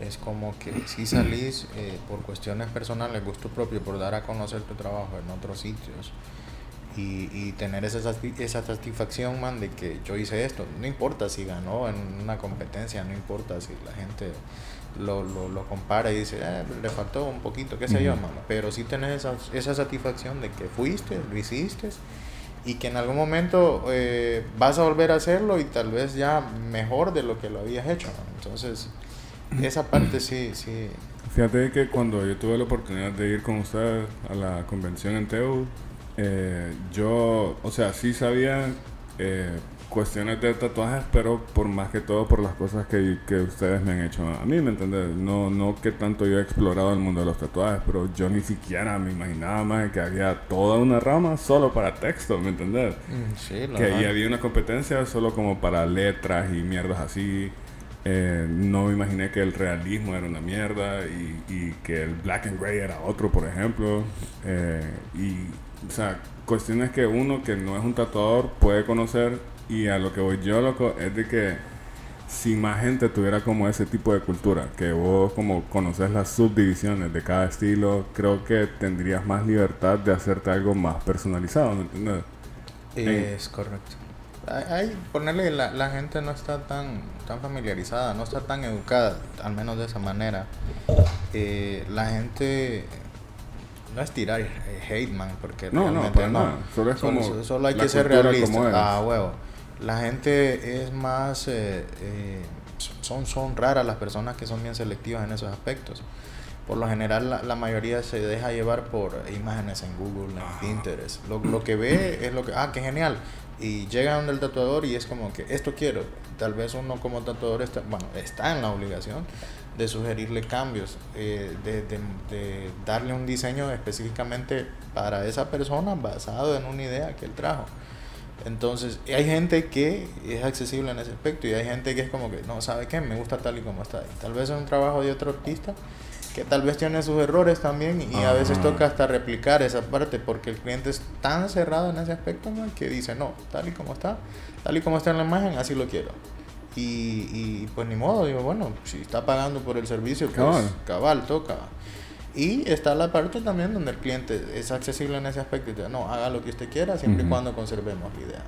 es como que si salís eh, por cuestiones personales, gusto propio, por dar a conocer tu trabajo en otros sitios y, y tener esa, esa satisfacción, man, de que yo hice esto. No importa si ganó en una competencia, no importa si la gente lo, lo, lo compara y dice, "Eh, le faltó un poquito, qué sé yo, man. Pero sí tenés esa, esa satisfacción de que fuiste, lo hiciste y que en algún momento eh, vas a volver a hacerlo y tal vez ya mejor de lo que lo habías hecho. man. Entonces, esa parte sí, sí. Fíjate que cuando yo tuve la oportunidad de ir con ustedes a la convención en Teu, eh, yo, o sea, sí sabía eh, cuestiones de tatuajes, pero por más que todo por las cosas que, que ustedes me han hecho a mí, ¿me entiendes? No, no que tanto yo he explorado el mundo de los tatuajes, pero yo ni siquiera me imaginaba más que había toda una rama solo para texto, ¿me entiendes? Sí, la que ahí había una competencia solo como para letras y mierdas así. Eh, no me imaginé que el realismo era una mierda y, y que el black and gray era otro, por ejemplo. Eh, y, o sea, cuestiones que uno que no es un tatuador puede conocer y a lo que voy yo, loco, es de que si más gente tuviera como ese tipo de cultura, que vos como conoces las subdivisiones de cada estilo, creo que tendrías más libertad de hacerte algo más personalizado, ¿me entiendes? Es correcto. Hay, ponerle, la, la gente no está tan, tan familiarizada, no está tan educada, al menos de esa manera. Eh, la gente no es tirar hate, man, porque No, no, para nada. Solo es como solo, solo hay que ser realista. Ah, huevo. La gente es más, eh, eh, son, son raras las personas que son bien selectivas en esos aspectos. Por lo general, la, la mayoría se deja llevar por imágenes en Google, en Pinterest. Lo, lo que ve es lo que, ah, qué genial. Y llega donde el tatuador y es como que esto quiero. Tal vez uno como tatuador está, bueno, está en la obligación de sugerirle cambios, eh, de, de- darle un diseño específicamente para esa persona basado en una idea que él trajo. Entonces, hay gente que es accesible en ese aspecto y hay gente que es como que, no, ¿sabe qué? Me gusta tal y como está. Y tal vez es un trabajo de otro artista que tal vez tiene sus errores también y a veces toca hasta replicar esa parte porque el cliente es tan cerrado en ese aspecto ¿no? que dice, no, tal y como está, tal y como está en la imagen, así lo quiero. Y, y pues ni modo, digo, bueno, si está pagando por el servicio, pues Cabal. cabal, toca. Y está la parte también donde el cliente es accesible en ese aspecto y dice, no, haga lo que usted quiera siempre y cuando conservemos la idea.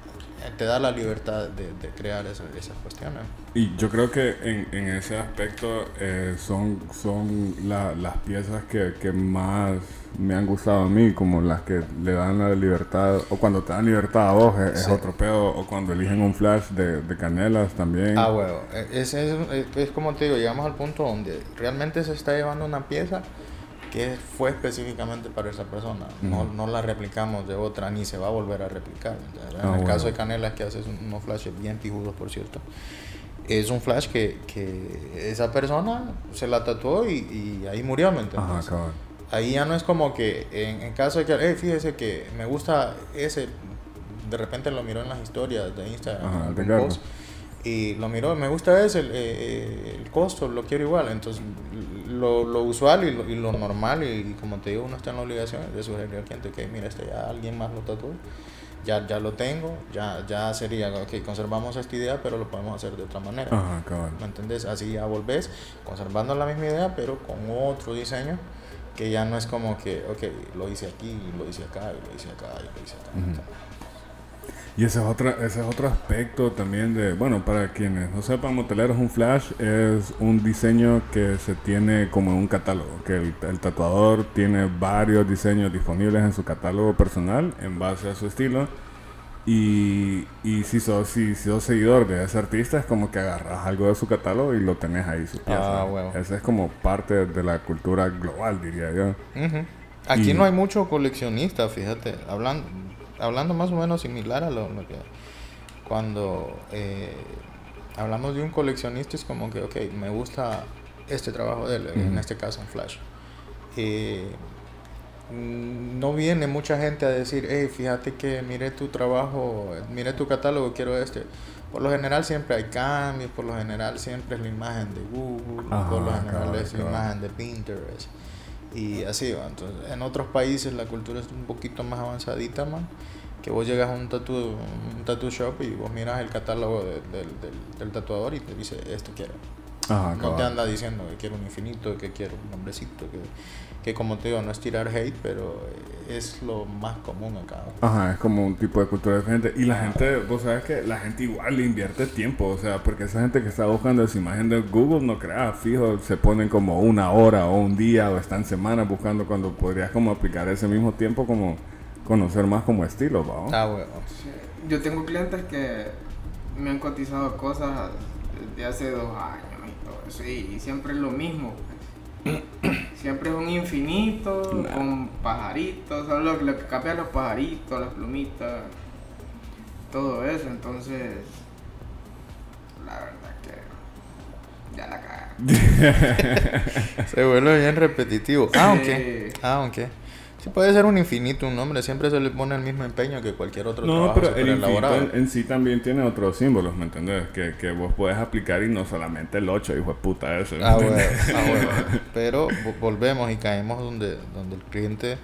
Te da la libertad de, de crear esas, esas cuestiones. Y yo creo que en, en ese aspecto eh, son, son la- las piezas que, que más me han gustado a mí, como las que le dan la libertad, o cuando te dan libertad a vos, es, otro pedo, o cuando eligen un flash de, de canelas también. Ah, huevo. Es, es, es- es como te digo, llegamos al punto donde realmente se está llevando una pieza que fue específicamente para esa persona. No, no la replicamos de otra ni se va a volver a replicar. En Ah, el bueno. caso de Canelas, que haces un- unos flashes bien pijudos, por cierto. Es un flash que, que esa persona se la tatuó y, y ahí murió, ¿me entiendes? Ajá, ahí ya no es como que en, en caso de que, hey, fíjese que me gusta ese, de repente lo miró en las historias de Instagram, Ajá, algún post, y lo miró, me gusta ese, el, eh, el costo, lo quiero igual. Entonces, lo, lo usual y lo, y lo normal, y, y como te digo, uno está en la obligación de sugerir al cliente que, mira, este ya alguien más lo tatuó, ya, ya lo tengo, ya, ya sería, ok, conservamos esta idea, pero lo podemos hacer de otra manera. Ajá, cabal. ¿Me entendés? Así ya volvés conservando la misma idea, pero con otro diseño que ya no es como que, ok, lo hice aquí, lo hice acá, y lo hice acá, y lo hice acá. Ujú. Y ese es, otra, ese es otro aspecto también de, bueno, para quienes no sepan, Moteleros un flash es un diseño que se tiene como en un catálogo, que el, el tatuador tiene varios diseños disponibles en su catálogo personal en base a su estilo. Y, y si, sos, si, si sos seguidor de ese artista, es como que agarras algo de su catálogo y lo tenés ahí, su pieza. Ah, huevo. Ese es como parte de la cultura global, diría yo. Ujú. Aquí Y- no hay mucho coleccionista, fíjate, hablando, hablando más o menos similar a lo, lo que cuando eh, hablamos de un coleccionista es como que, ok, me gusta este trabajo de él, en este caso en Flash. Eh, no viene mucha gente a decir, hey, fíjate que mire tu trabajo, mire tu catálogo, quiero este. Por lo general siempre hay cambios, por lo general siempre es la imagen de Google, Ajá, por lo general es la imagen de Pinterest. Y así va. Entonces, en otros países la cultura es un poquito más avanzadita, man. Que vos llegas a un tattoo, un tattoo shop y vos miras el catálogo de- del, del- del tatuador y te dice, esto quiero. Ajá, No te anda diciendo que quiero un infinito, que quiero un nombrecito, que, que como te digo, no es tirar hate, pero es lo más común acá. Ajá, es como un tipo de cultura diferente. Y la gente, vos sabes que la gente igual le invierte tiempo, o sea, porque esa gente que está buscando esa imagen de Google, no crea, fijo, se ponen como una hora o un día o están semanas buscando cuando podrías como aplicar ese mismo tiempo como conocer más como estilo, ¿va? Ah, bueno. Yo tengo clientes que me han cotizado cosas desde hace dos años y siempre es lo mismo. Siempre es un infinito Nah. con pajaritos, solo lo, lo que cambia los pajaritos, las plumitas, todo eso. Entonces, la verdad que ya la cagaron. Se vuelve bien repetitivo. Sí. Aunque, aunque. Sí puede ser un infinito, un nombre. Siempre se le pone el mismo empeño que cualquier otro No, trabajo pero el elaborado. en, en sí también tiene otros símbolos, ¿me entendés? Que, que vos puedes aplicar y no solamente el 8, hijo de puta ese. ¿me Ah, bueno, ah, bueno. Pero vo- volvemos y caemos donde, donde el cliente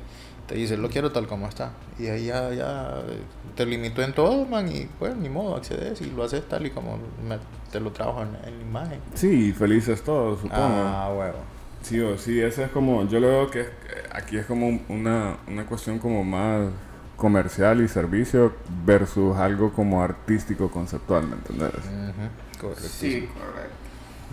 te dice, lo quiero tal como está. Y ahí ya, ya eh, te limitó en todo, man, y pues ni modo, accedes y lo haces tal y como me- te lo trabajo en, en la imagen. Sí, felices todos, supongo. Ah, huevo. Sí, o sí, ese es como, yo lo veo que es- aquí es como un- una, una cuestión como más comercial y servicio versus algo como artístico conceptual, ¿me entendés? Correcto. Sí, correcto.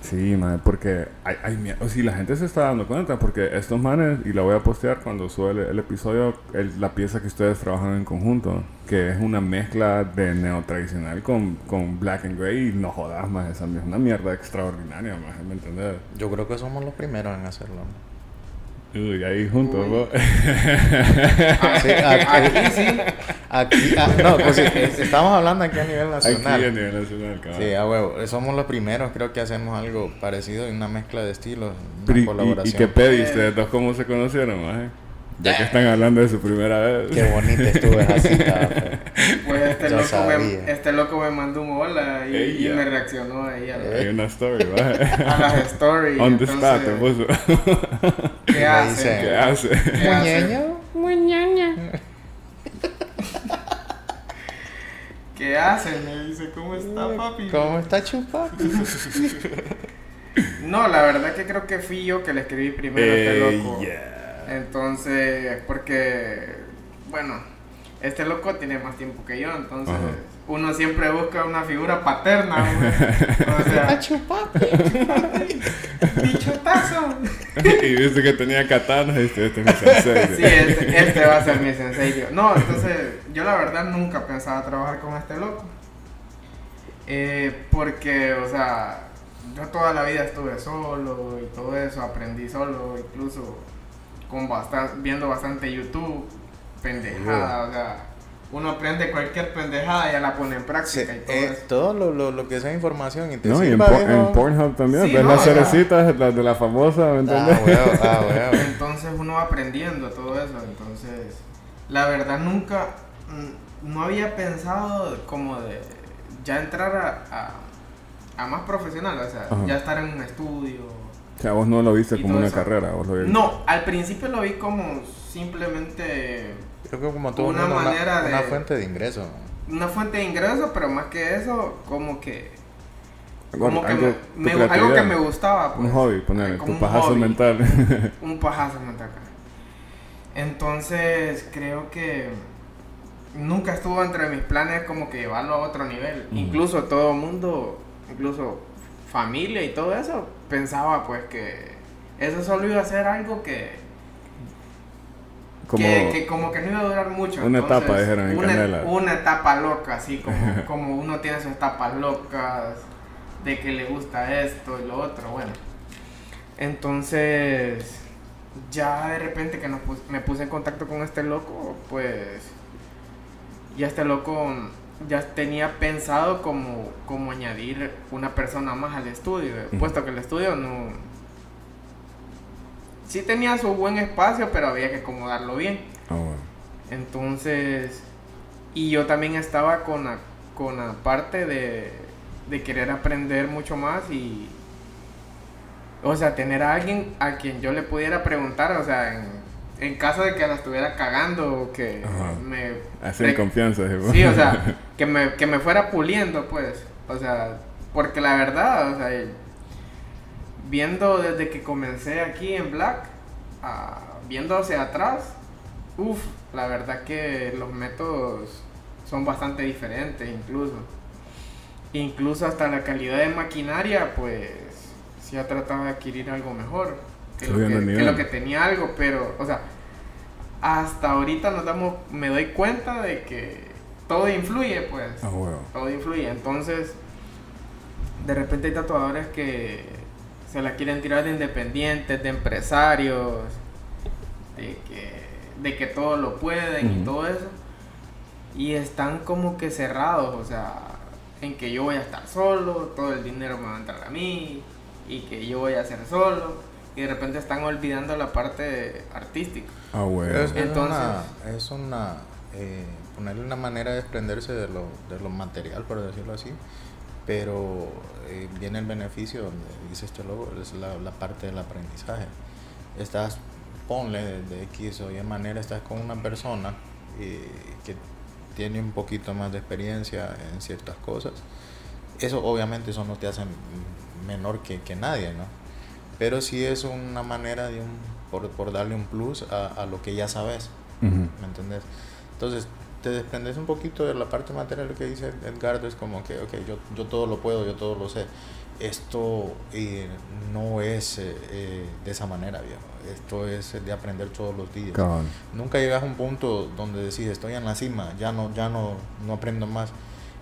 Sí, man, porque hay, hay mie- o sí, la gente se está dando cuenta, porque estos manes, y la voy a postear cuando sube el, el episodio, el- la pieza que ustedes trabajan en conjunto, que es una mezcla de neotradicional con, con black and gray, y no jodas más, esa es una mierda extraordinaria, más, ¿me entendés? Yo creo que somos los primeros en hacerlo. Uy, ahí juntos, Uy. ¿no? Sí, aquí, Aquí sí. aquí- ah, no, pues sí, estamos hablando aquí a nivel Aquí nacional. a nivel nacional, cabrón. Sí, a huevo. Somos los primeros, creo que hacemos algo parecido y una mezcla de estilos, una Pero y- y, colaboración. ¿Y qué pedí ustedes dos cómo se conocieron, maje? Ya que están hablando de su primera vez. Qué bonita estuvo esa cita. fe. Pues este loco, me, este loco me mandó un hola y, me reaccionó ahí a, la- Hay una story, maje. a las stories. On the spot, te puso. ¿Qué hace? ¿Qué hace? ¿Qué hace? ¿Qué hace? Me dice, ¿cómo está papi? ¿Cómo está chupado? No, la verdad que creo que fui yo que le escribí primero a este Eh, loco. yeah. Entonces, porque, bueno, este loco tiene más tiempo que yo, entonces Ajá. uno siempre busca una figura paterna. O sea, bichotazo. y viste que tenía katanas y este, este es mi sensei. Sí, este, este va a ser mi sensei. No, entonces yo la verdad nunca pensaba trabajar con este loco. Eh, porque, o sea, yo toda la vida estuve solo y todo eso, aprendí solo, incluso con bastan- viendo bastante YouTube, pendejada, o sea, uno aprende cualquier pendejada y ya la pone en Sí, práctica y todo eh, eso. todo lo, lo, lo que sea información y te No, y en, Por- en Pornhub también, Sí, ves no, las ya. cerecitas, las de la famosa, ¿me entiendes? Ah, huevo, ah, huevo. Entonces uno va aprendiendo todo eso. Entonces, la verdad nunca, mm, no había pensado como de ya entrar a, a, a más profesional, o sea, Ajá. ya estar en un estudio. O sea, vos no lo viste como una eso. carrera, vos lo viste. No, al principio lo vi como simplemente Creo que como todo Una mundo, manera de- una fuente de ingreso. una fuente de ingreso, pero más que eso, como que, Bueno, como que algo, me- tu me- algo que me gustaba. Un pues. hobby, poner Como tu un pajazo hobby. mental. un pajazo mental. Entonces creo que nunca estuvo entre mis planes como que llevarlo a otro nivel. Mm. Incluso todo mundo, incluso familia y todo eso, pensaba pues que eso solo iba a ser algo que, como, que, que como que no iba a durar mucho. Una Entonces, etapa, dijeron en una, Canela. una etapa loca, así como, como uno tiene sus etapas locas de que le gusta esto y lo otro, bueno. Entonces, ya de repente que nos pus- me puse en contacto con este loco, pues ya este loco ya tenía pensado como, como añadir una persona más al estudio, Ujú. puesto que el estudio no... Sí tenía su buen espacio, pero había que acomodarlo bien. Bueno. Entonces, y yo también estaba con la, con la parte de, de querer aprender mucho más y, o sea, tener a alguien a quien yo le pudiera preguntar, o sea, en, en caso de que la estuviera cagando o que Ajá. me... Así en confianza. digo. Sí, o sea, que me, que me fuera puliendo, pues. O sea, porque la verdad, o sea, viendo desde que comencé aquí en Black, ah, viendo hacia atrás, uff, la verdad que los métodos son bastante diferentes incluso. Incluso hasta la calidad de maquinaria, pues, sí ha tratado de adquirir algo mejor. Que lo que, el que nivel. lo que tenía algo, pero, o sea, hasta ahorita nos damos, me doy cuenta de que todo influye, pues. Todo influye. Entonces, de repente hay tatuadores que se la quieren tirar de independientes, de empresarios, de que, de que todo lo pueden y todo eso. Y están como que cerrados, o sea, en que yo voy a estar solo, todo el dinero me va a entrar a mí, y que yo voy a ser solo. Y de repente están olvidando la parte artística. Ah, bueno. Es, Entonces- una, es una eh, ponerle una manera de desprenderse de lo, de lo material, por decirlo así. Pero eh, viene el beneficio, donde dice este logo, es la, la parte del aprendizaje. Estás, ponle de, de X o Y manera, estás con una persona eh, que tiene un poquito más de experiencia en ciertas cosas. Eso obviamente eso no te hace menor que, que nadie, ¿no? Pero sí es una manera de un, por, por darle un plus a, a lo que ya sabes, Ujú. ¿me entendés? Entonces, te desprendes un poquito de la parte material que dice Edgardo, es como que, ok, yo, yo todo lo puedo, yo todo lo sé. Esto eh, no es eh, eh, de esa manera, viejo. Esto es de aprender todos los días. Cabal. Nunca llegas a un punto donde decís, estoy en la cima, ya no, ya no, no aprendo más.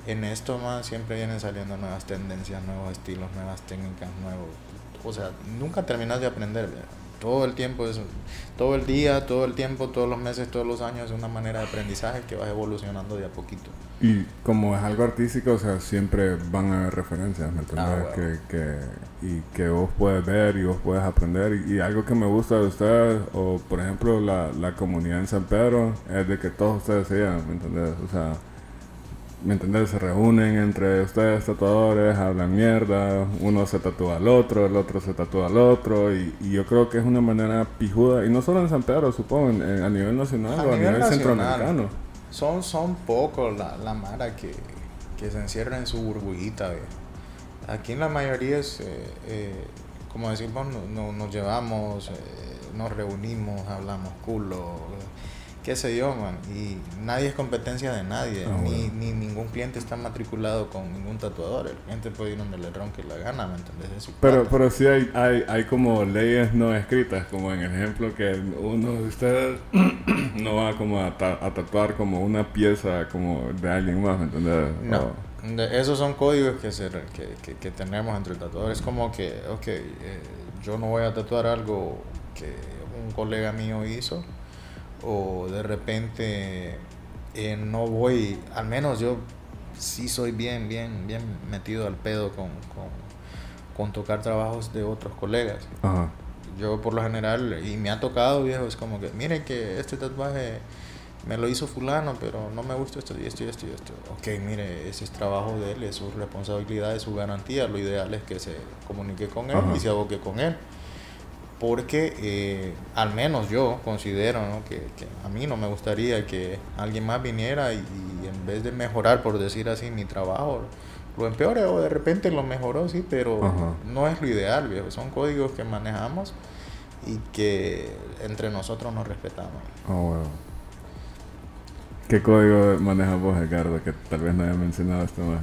En esto más siempre vienen saliendo nuevas tendencias, nuevos estilos, nuevas técnicas, nuevos... O sea, nunca terminas de aprender. Todo el tiempo es... Todo el día, todo el tiempo, todos los meses, todos los años es una manera de aprendizaje que vas evolucionando de a poquito. Y como es algo artístico, o sea, siempre van a haber referencias, ¿me entiendes? Ah, bueno. que, que, y que vos puedes ver y vos puedes aprender. Y, y algo que me gusta de ustedes, o por ejemplo la, la comunidad en San Pedro, es de que todos ustedes se llevan, ¿me entiendes? O sea, ¿me entiendes? Se reúnen entre ustedes tatuadores, hablan mierda, uno se tatúa al otro, el otro se tatúa al otro, y, y yo creo que es una manera pijuda, y no solo en San Pedro, supongo, en- en- a nivel nacional A o a nivel nacional. centroamericano. Son, son pocos la, la mara que, que se encierra en su burbujita. Aquí en la mayoría es, eh, eh, como decimos, no, no- nos llevamos, eh, nos reunimos, hablamos culo, qué sé yo, man. Y nadie es competencia de nadie, Ah, ni, bueno. ni ningún cliente está matriculado con ningún tatuador. El cliente puede ir donde le ronque la gana, ¿me entiendes? Es su Pero, plata. pero sí hay, hay, hay como leyes no escritas, como en el ejemplo que uno de ustedes no va como a, ta- a tatuar como una pieza como de alguien más, ¿me entiendes? No, O- de- esos son códigos que, se, que, que- que tenemos entre tatuadores. Como que, ok, eh, yo no voy a tatuar algo que un colega mío hizo, o de repente eh, no voy, al menos yo sí soy bien, bien, bien metido al pedo con, con, con tocar trabajos de otros colegas. Ajá. Yo por lo general, y me ha tocado, viejo, es como que, miren que este tatuaje me lo hizo fulano, pero no me gusta esto y esto y esto y esto. Ok, mire, ese es trabajo de él, es su responsabilidad, es su garantía. Lo ideal es que se comunique con él Ajá. y se aboque con él. Porque eh, al menos yo considero ¿no? que, que a mí no me gustaría que alguien más viniera y, y en vez de mejorar, por decir así, mi trabajo, lo empeore o de repente lo mejoró, sí, pero Ajá. no es lo ideal, viejo. Son códigos que manejamos y que entre nosotros nos respetamos. Ah, huevo. ¿Qué código manejas vos, Ricardo? Que tal vez no haya mencionado esto más.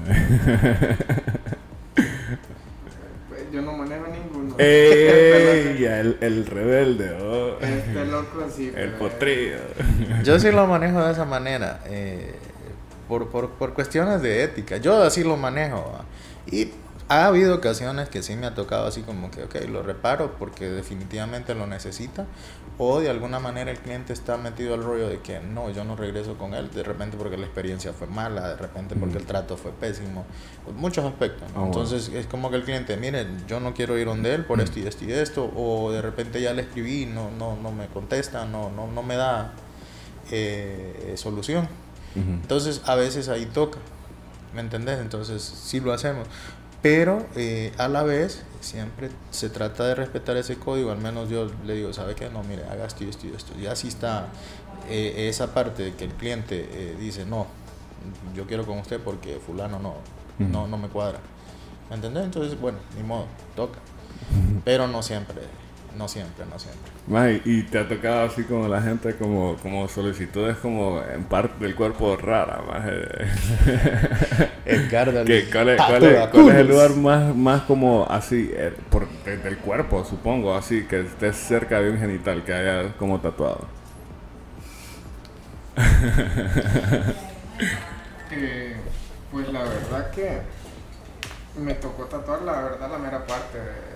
Pues yo no manejo El, el rebelde, oh. Este loco sí. El potrillo. Yo sí lo manejo de esa manera, eh, por, por, por cuestiones de ética. Yo así lo manejo. ¿va? Y ha habido ocasiones que sí me ha tocado así como que, ok, lo reparo porque definitivamente lo necesita. O de alguna manera el cliente está metido al rollo de que no, yo no regreso con él, de repente porque la experiencia fue mala, de repente porque Ujú. el trato fue pésimo, muchos aspectos. ¿no? Ah. Entonces es como que el cliente, mire, yo no quiero ir donde él por esto y esto y esto, o de repente ya le escribí, no, no, no me contesta, no, no, no me da eh, solución. Ujú. Entonces a veces ahí toca, ¿me entendés? Entonces sí lo hacemos. Pero eh, a la vez siempre se trata de respetar ese código, al menos yo le digo, ¿sabe qué? No, mire, haga esto y esto y esto. Y así está eh, esa parte de que el cliente eh, dice, no, yo quiero con usted porque fulano no, no, no me cuadra. ¿Me entendés? Entonces, bueno, ni modo, toca. Pero no siempre, no siempre, no siempre. Y te ha tocado así como la gente como, como solicitudes como en parte del cuerpo rara, maje. Edgardo, ¿Qué- cuál, es, cuál es- cuál es el lugar más, más como así, eh, por, de- del cuerpo, supongo, así, que estés cerca de un genital, que haya como tatuado? Eh, pues la verdad que me tocó tatuar la verdad la mera parte de,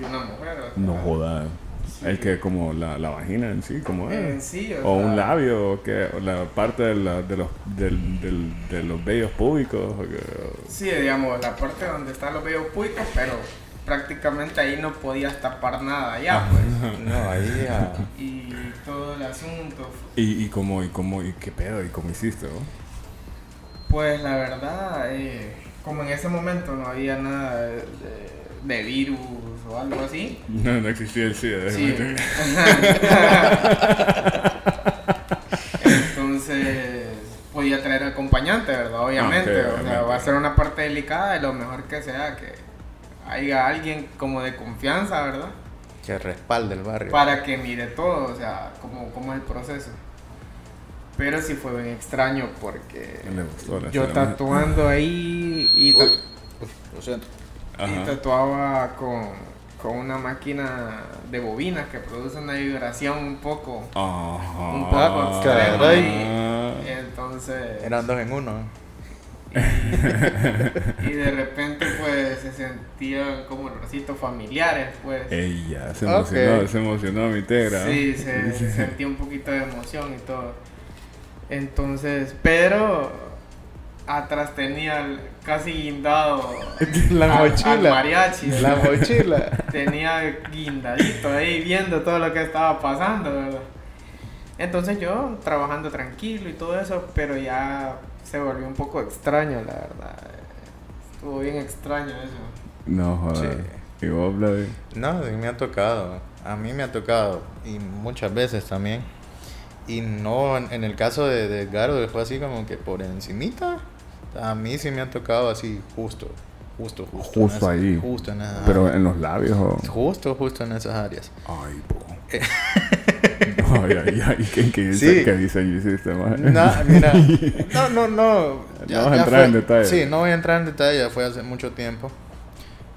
de una mujer. o sea, No jodas. sí. El que como la, la vagina en sí, como En es. sí, o O sea, un labio, o que, o la parte de, la- de, los, del, del- de los vellos públicos. o que- Sí, digamos, la parte donde están los vellos públicos, pero prácticamente ahí no podías tapar nada ya, pues. No, ahí ya... Y todo el asunto. y, y como, y como, y qué pedo, y cómo hiciste, ¿no? Pues la verdad, eh, como en ese momento no había nada de virus o algo así. No, no existía el SIDA. Sí. Entonces podía traer acompañante, ¿verdad? Obviamente. O sea, obviamente. va a ser una parte delicada y lo mejor que sea que haya alguien como de confianza, ¿verdad? Que respalde el barrio. Para que mire todo, o sea, cómo, cómo es el proceso. Pero sí fue bien extraño porque gustó yo tatuando ahí y, ta- Uy, uy, lo siento. y tatuaba con, con una máquina de bobinas que produce una vibración un poco Ajá. un poco extrema. caray. y Entonces, Eran dos en uno. y de repente pues se sentían como olorcitos familiares, pues. Ella se emocionó, se emocionó mi tegra. Sí, se, se sentía un poquito de emoción y todo. Entonces, pero atrás tenía el- casi guindado La al- mochila. al mariachi. La mochila. tenía guindadito ahí viendo todo lo que estaba pasando, ¿verdad? Entonces yo trabajando tranquilo y todo eso, pero ya se volvió un poco extraño, la verdad. Estuvo bien extraño eso. No, joder. Sí. Y vos, Vladi? No, sí me ha tocado. A mí me ha tocado. Y muchas veces también. Y no, en, el caso de, de Edgardo fue así como que por encimita. A mí sí me ha tocado así justo. Justo, justo. en Justo esa- ahí. Justo en esas Pero áreas. en los labios o... Justo, justo en esas áreas. Ay, po. ay, ay, ay. ¿Qué, qué, Sí. qué diseño hiciste? No, mira, no, no, no. No vas a entrar en detalle. Sí, no voy a entrar en detalle, ya fue hace mucho tiempo.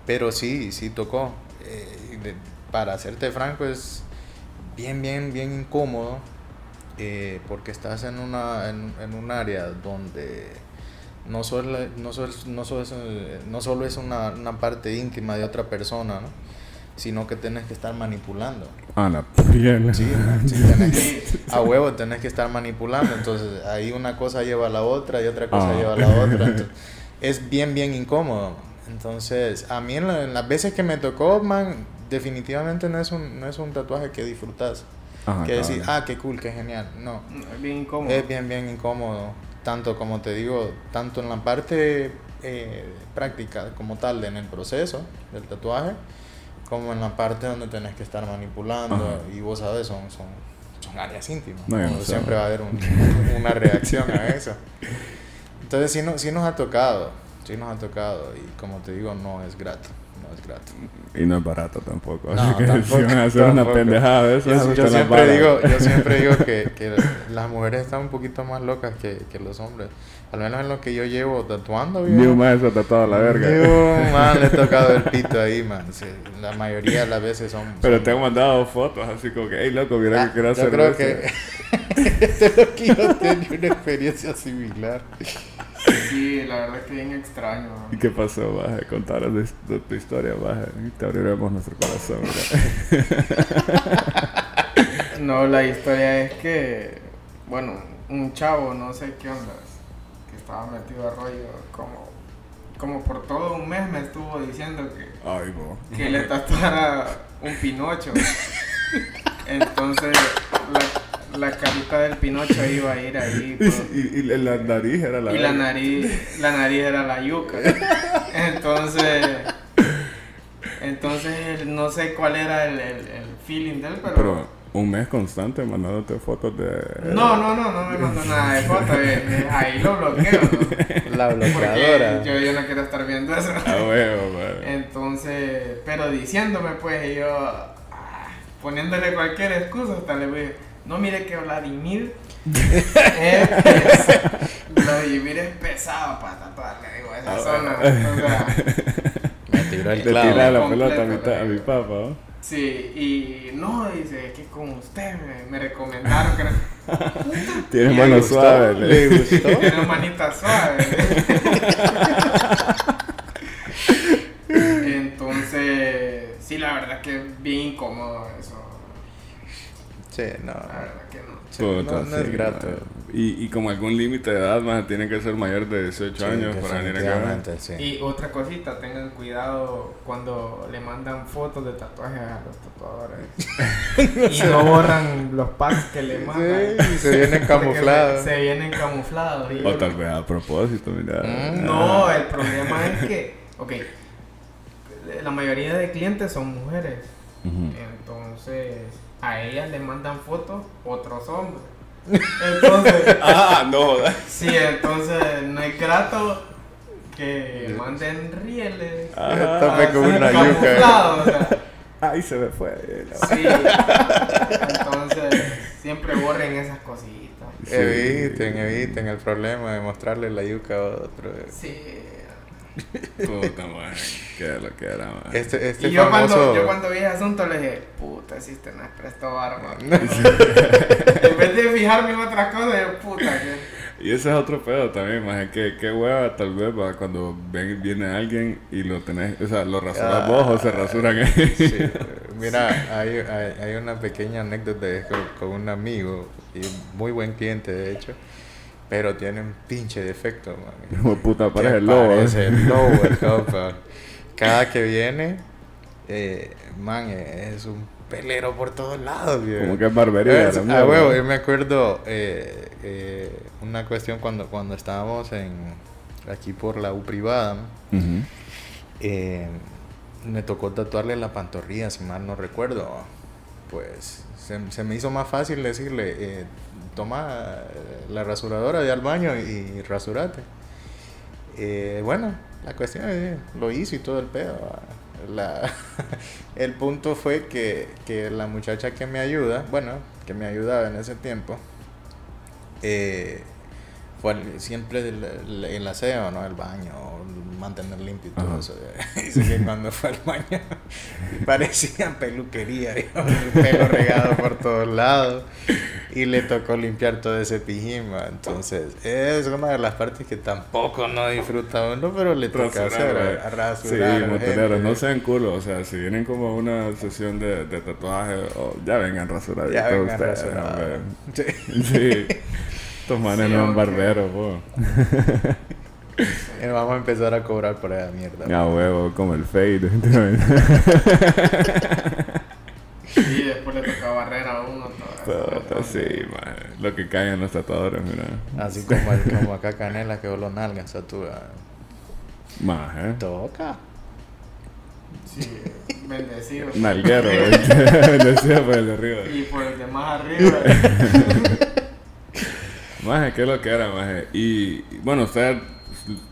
Pero sí, sí tocó. Eh, de- para serte franco, es bien, bien, bien incómodo. eh, porque estás en, una, en, en un área donde no solo, no solo, no solo es, no solo es una, una parte íntima de otra persona, ¿no? sino que tenés que estar manipulando. Ah, la piel. Sí, sí, tenés que- a huevo tenés que estar manipulando. Entonces, ahí una cosa lleva a la otra y otra cosa Ah. lleva a la otra. Entonces, es bien, bien incómodo. Entonces, a mí en, la- en las veces que me tocó, man, definitivamente no es un, no es un tatuaje que disfrutas. Ajá, que decir, ah, qué cool, qué genial. No, Es bien incómodo. es bien, bien incómodo. Tanto como te digo, tanto en la parte eh, práctica como tal, en el proceso del tatuaje, como en la parte donde tenés que estar manipulando. Ajá. Y vos sabes, son, son, son áreas íntimas. No, no siempre va a haber un- una reacción a eso. Entonces sí, no, sí nos ha tocado, sí nos ha tocado. Y como te digo, no es grato. Es grato. Y no es barato tampoco. No, Así que tampoco, si van a hacer una tampoco. pendejada de eso, Yo, eso yo siempre digo, yo siempre digo que, que las mujeres están un poquito más locas que, que los hombres. Al menos en lo que yo llevo tatuando, Ni un maestro tatuado a la verga. Yo, man, le he tocado el pito ahí, man. Sí, la mayoría de las veces son... Pero son- te han mandado fotos así como que, hey loco, mira Ah, que quiero yo hacer creo esto". que este loquillo tiene una experiencia similar. Sí, la verdad es que bien extraño. ¿Y qué pasó, Baje? Contaros de, de tu historia, Baje. Y te abriremos nuestro corazón. ¿verdad? No, la historia es que, bueno, un chavo, no sé qué onda, que estaba metido a rollo, como, como por todo un mes me estuvo diciendo que, Ay, que le tatuara un Pinocho. Entonces, la, la carita del Pinocho iba a ir ahí. Y, y- y la nariz era la y la nariz, la nariz era la yuca. Entonces, entonces no sé cuál era el, el, el feeling de él, pero, Pero un mes constante mandándote fotos de... no, no, no, no me mandó nada de foto, eh, eh, ahí lo bloqueo, ¿no? La bloqueadora. Porque yo, yo no quiero estar viendo eso. A huevo. Entonces, pero diciéndome pues, y yo ah, poniéndole cualquier excusa, hasta le voy, no mire que Vladimir es, pes- Vladimir es pesado para tatuarle, digo, esa Ah, zona. bueno. O sea, Me tiró el Le tira clavo. la pelota a mi, a mi papá, ¿no? sí, y no, dice, es que con usted me, me recomendaron que Tienes ¿Le manos suaves. ¿Le le- gustó? tiene manita suave. Entonces, sí, la verdad que es bien incómodo eso. Sí, no. La verdad que no. Sí, Puta, no, no sí, es grato. Y, y como algún límite de edad, más tiene que ser mayor de 18 Sí, años para venir acá. sí. Y otra cosita, tengan cuidado cuando le mandan fotos de tatuajes a los tatuadores. y no borran los packs que le mandan. Sí, se vienen camuflados. Se vienen camuflados. y O tal vez a propósito, mira. Mm. No, el problema es que, ok, la mayoría de clientes son mujeres. Entonces, a ellas le mandan fotos otros hombres. Entonces, Ah, no, sí, entonces no es grato que manden rieles. Ah, Tome con una camuflados, o sea, Ahí se me fue. no. sí. Entonces, siempre borren esas cositas. Sí. Eviten, eviten el problema de mostrarle la yuca a otro. Sí. Puta madre. Qué lo que era, madre. Este, este y yo famoso... cuando, yo cuando vi ese asunto le dije, puta, si te no es presto barba. en vez de fijarme en otras cosas, yo, puta, que... Y ese es otro pedo también, más que qué hueva tal vez va cuando ven, viene alguien y lo tenés, o sea, lo rasuras Ah, vos o se rasuran ellos. Sí, mira, hay, hay, hay una pequeña anécdota de- con, con un amigo, y muy buen cliente de hecho, pero tiene un pinche defecto, man. Hijo puta, parece el lobo. ¿eh? Parece el lobo, el compa. Cada que viene, eh, man, eh, es un pelero por todos lados, viejo. Como que es barbería. Es- la a mierda. huevo, yo me acuerdo eh, eh, una cuestión cuando, cuando estábamos en aquí por la U privada, ¿no? Ujú. Eh, me tocó tatuarle la pantorrilla, si mal no recuerdo. Pues se, se me hizo más fácil decirle, eh, toma eh, la rasuradora de al baño y rasurate. Eh, bueno, la cuestión es, lo hizo y todo el pedo. La, el punto fue que, que la muchacha que me ayuda, bueno, que me ayudaba en ese tiempo, eh, fue siempre el, el- el aseo, ¿no? El baño, mantener limpio y todo Ajá. eso. Dice que cuando fue al baño parecía peluquería, digamos, el pelo regado por todos lados. y le tocó limpiar todo ese pijima. Entonces, es una de las partes que tampoco no disfruta uno, pero le toca hacer, a güey. rasurar. Sí, montoneros, gente. no sean culos. O sea, si vienen como a una sesión de, de tatuaje, o ya vengan rasuraditos Ya vengan rasurados. Sí. Sí. Estos manes Sí, no son barberos, po. Vamos a empezar a cobrar por esa mierda. A huevo, como el fade. Y después le toca barrer a uno. todo. Sí, man. Lo que caen los tatuadores, mira. Así como, como acá Canela que lo nalgas a tu... ah, Más, ¿eh? Toca. Sí, bendecido. Nalguero, ¿eh? Decía por el de arriba. Y por el de más arriba. Maje, ¿qué es lo que era, maje? Y, y, bueno, ustedes,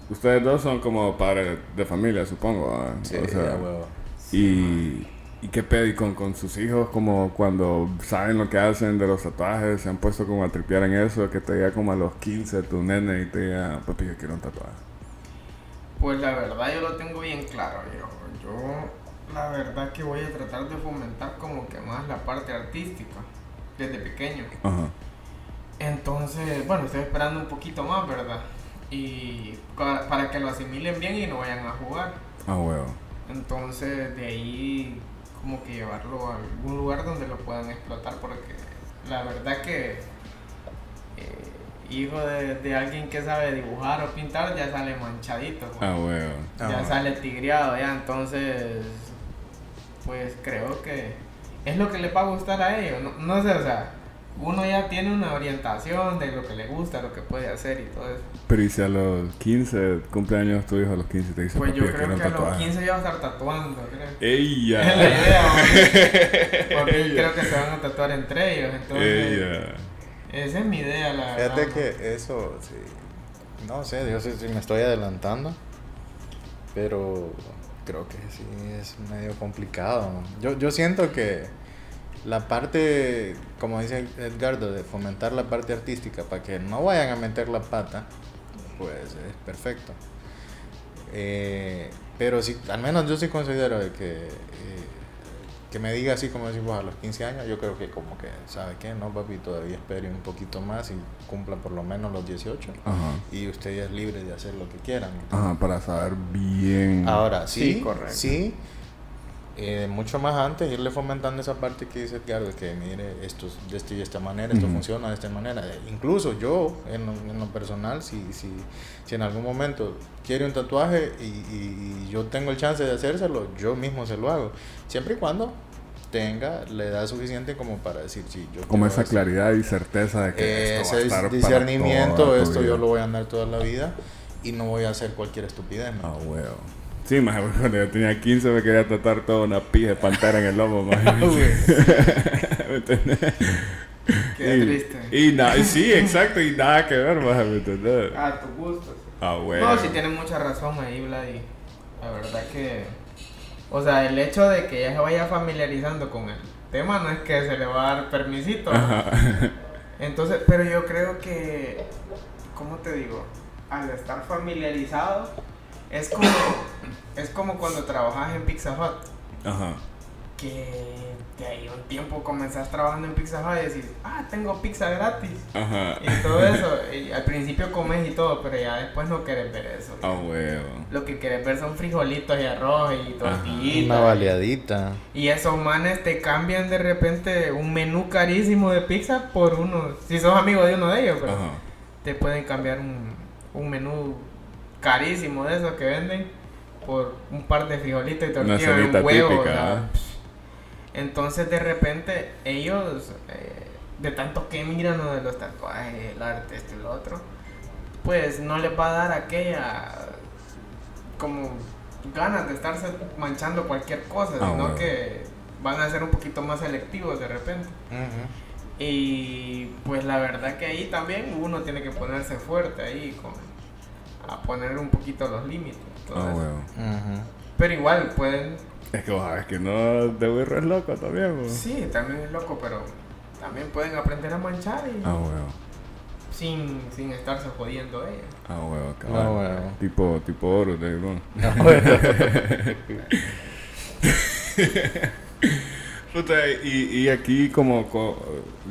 ustedes dos son como padres de familia, supongo. Sí, O sea, huevo. y, y qué pedo, con, con sus hijos, como cuando saben lo que hacen de los tatuajes, se han puesto como a tripear en eso, que te diga como a los 15 tu nene y te diga, papi, yo quiero un tatuaje. Pues la verdad yo lo tengo bien claro, viejo. Yo la verdad que voy a tratar de fomentar como que más la parte artística desde pequeño. Ajá. Entonces, bueno, estoy esperando un poquito más, ¿verdad? Y para, para que lo asimilen bien y no vayan a jugar. Ah, huevo. Entonces, de ahí como que llevarlo a algún lugar donde lo puedan explotar porque la verdad que eh, hijo de, de alguien que sabe dibujar o pintar ya sale manchadito. ¿no? Ah, huevo. Ah, ya sale tigreado ya, entonces pues creo que es lo que le va a gustar a ellos, no, no sé, o sea, uno ya tiene una orientación de lo que le gusta, lo que puede hacer y todo eso. Pero y si a los 15 cumpleaños tu hijo a los 15 te dice, Pues yo creo un que a los tatuaje. 15 ya va a estar tatuando, creo. ¡Ella! Es la idea, porque creo que se van a tatuar entre ellos, entonces ¡Ella! esa es mi idea, la Fíjate verdad. que eso, sí. No sé, yo sé si me estoy adelantando. Pero creo que sí es medio complicado. Yo, yo siento que la parte, como dice Edgardo, de fomentar la parte artística para que no vayan a meter la pata, pues es perfecto. Eh, pero sí, al menos yo sí considero de que, eh, que me diga así como decimos a los 15 años, yo creo que como que, ¿sabe qué? No, papi, todavía espere un poquito más y cumpla por lo menos los 18. Ajá. Y usted ya es libre de hacer lo que quieran. Ajá, para saber bien. Ahora, sí, Sí, correcto. sí, eh, mucho más antes irle fomentando esa parte que dice Edgardo, que mire, esto es de esta y esta manera, esto funciona de esta manera. Eh, Incluso yo, en lo, en lo personal, si, si, si en algún momento quiere un tatuaje y, y- y yo tengo el chance de hacérselo, yo mismo se lo hago. Siempre y cuando tenga la edad suficiente como para decir, sí, yo como esa claridad y certeza de que esto va a Ese estar para discernimiento, toda esto yo lo voy a andar toda la vida y no voy a hacer cualquier estupidez. ¿no? Ah, huevo. Sí, más cuando yo tenía 15 me quería tratar toda una pija de pantera en el lomo, más. ¿Me entendés? Qué y, triste. Y nada, sí, exacto, y nada que ver, más, ¿me entendés? A tu gusto. Ah, huevo. No, sí tienes mucha razón ahí, Vladi. La verdad que... O sea, el hecho de que ya se vaya familiarizando con el tema no es que se le va a dar permisito. ¿no? Ajá. Entonces, pero yo creo que... ¿Cómo te digo? Al estar familiarizado, es como... es como cuando trabajas en Pizza Hut. Ajá. Que de ahí un tiempo comenzás trabajando en Pizza Hut y decís, ah, tengo pizza gratis. Ajá. Y todo eso. Y al principio comes y todo, pero ya después no querés ver eso. Ah, huevo. Lo que querés ver son frijolitos y arroz y tortillitas. Una baleadita. Y esos manes te cambian de repente un menú carísimo de pizza por uno. Si sos amigo de uno de ellos, pero Ajá. te pueden cambiar un, un menú carísimo de esos que venden por un par de frijolitos y Una tortillas y cenita un huevo. típica, o sea, ¿ah? Entonces de repente ellos, eh, de tanto que miran lo de los tatuajes, el arte, esto y lo otro, pues no les va a dar aquella como ganas de estarse manchando cualquier cosa, Ah, sino bueno. que van a ser un poquito más selectivos de repente. Y pues la verdad que ahí también uno tiene que ponerse fuerte ahí con a poner un poquito los límites. Ah. Pero igual pueden, Es que sabes que no de burro es loco también, ¿no? sí, también es loco, pero también pueden aprender a manchar y Ah, sin, sin estarse jodiendo ellos. Ah, huevo. Ah. Tipo, tipo oro, de. Puta, y, y aquí como, co-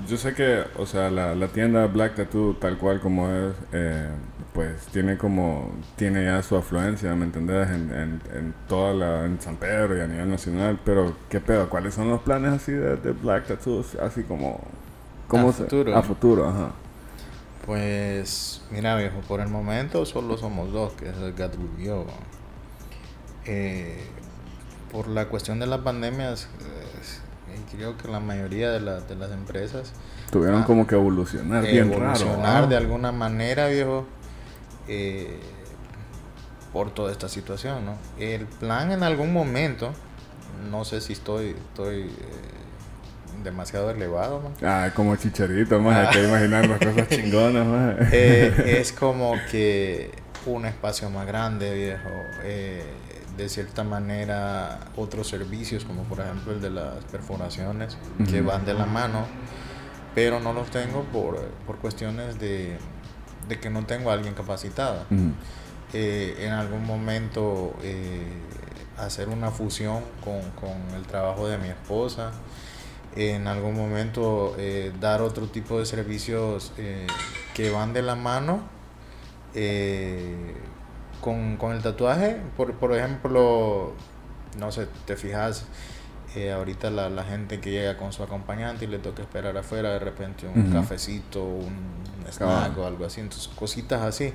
yo sé que, o sea, la, la tienda Black Tattoo tal cual como es, eh, pues tiene como, tiene ya su afluencia, ¿me entendés? En, en, en toda la, en San Pedro y a nivel nacional, pero ¿qué pedo? ¿Cuáles son los planes así de, de Black Tattoo? Así como, ¿cómo A se- futuro. A futuro, ajá. Pues, mira viejo, por el momento solo somos dos, que es el Gat Rubio. Eh, por la cuestión de las pandemias, eh, creo que la mayoría de, la- de las empresas Tuvieron Ah, como que evolucionar bien raro. evolucionar de alguna manera, viejo, eh, por toda esta situación, ¿no? El plan en algún momento, no sé si estoy, estoy eh, demasiado elevado, ¿no? Ah, como chicharito, más, hay que imaginar las cosas chingonas, más. Eh, es como que un espacio más grande, viejo. eh, de cierta manera, otros servicios, como por ejemplo el de las perforaciones, que van de la mano, pero no los tengo por, por cuestiones de, de que no tengo a alguien capacitado. Eh, en algún momento eh, hacer una fusión con, con el trabajo de mi esposa, en algún momento eh, dar otro tipo de servicios que van de la mano eh, con, con el tatuaje. Por, por ejemplo, no sé, te fijas, eh, ahorita la, la gente que llega con su acompañante y le toca esperar afuera, de repente un Ujú. cafecito, un snack o algo así, entonces cositas así.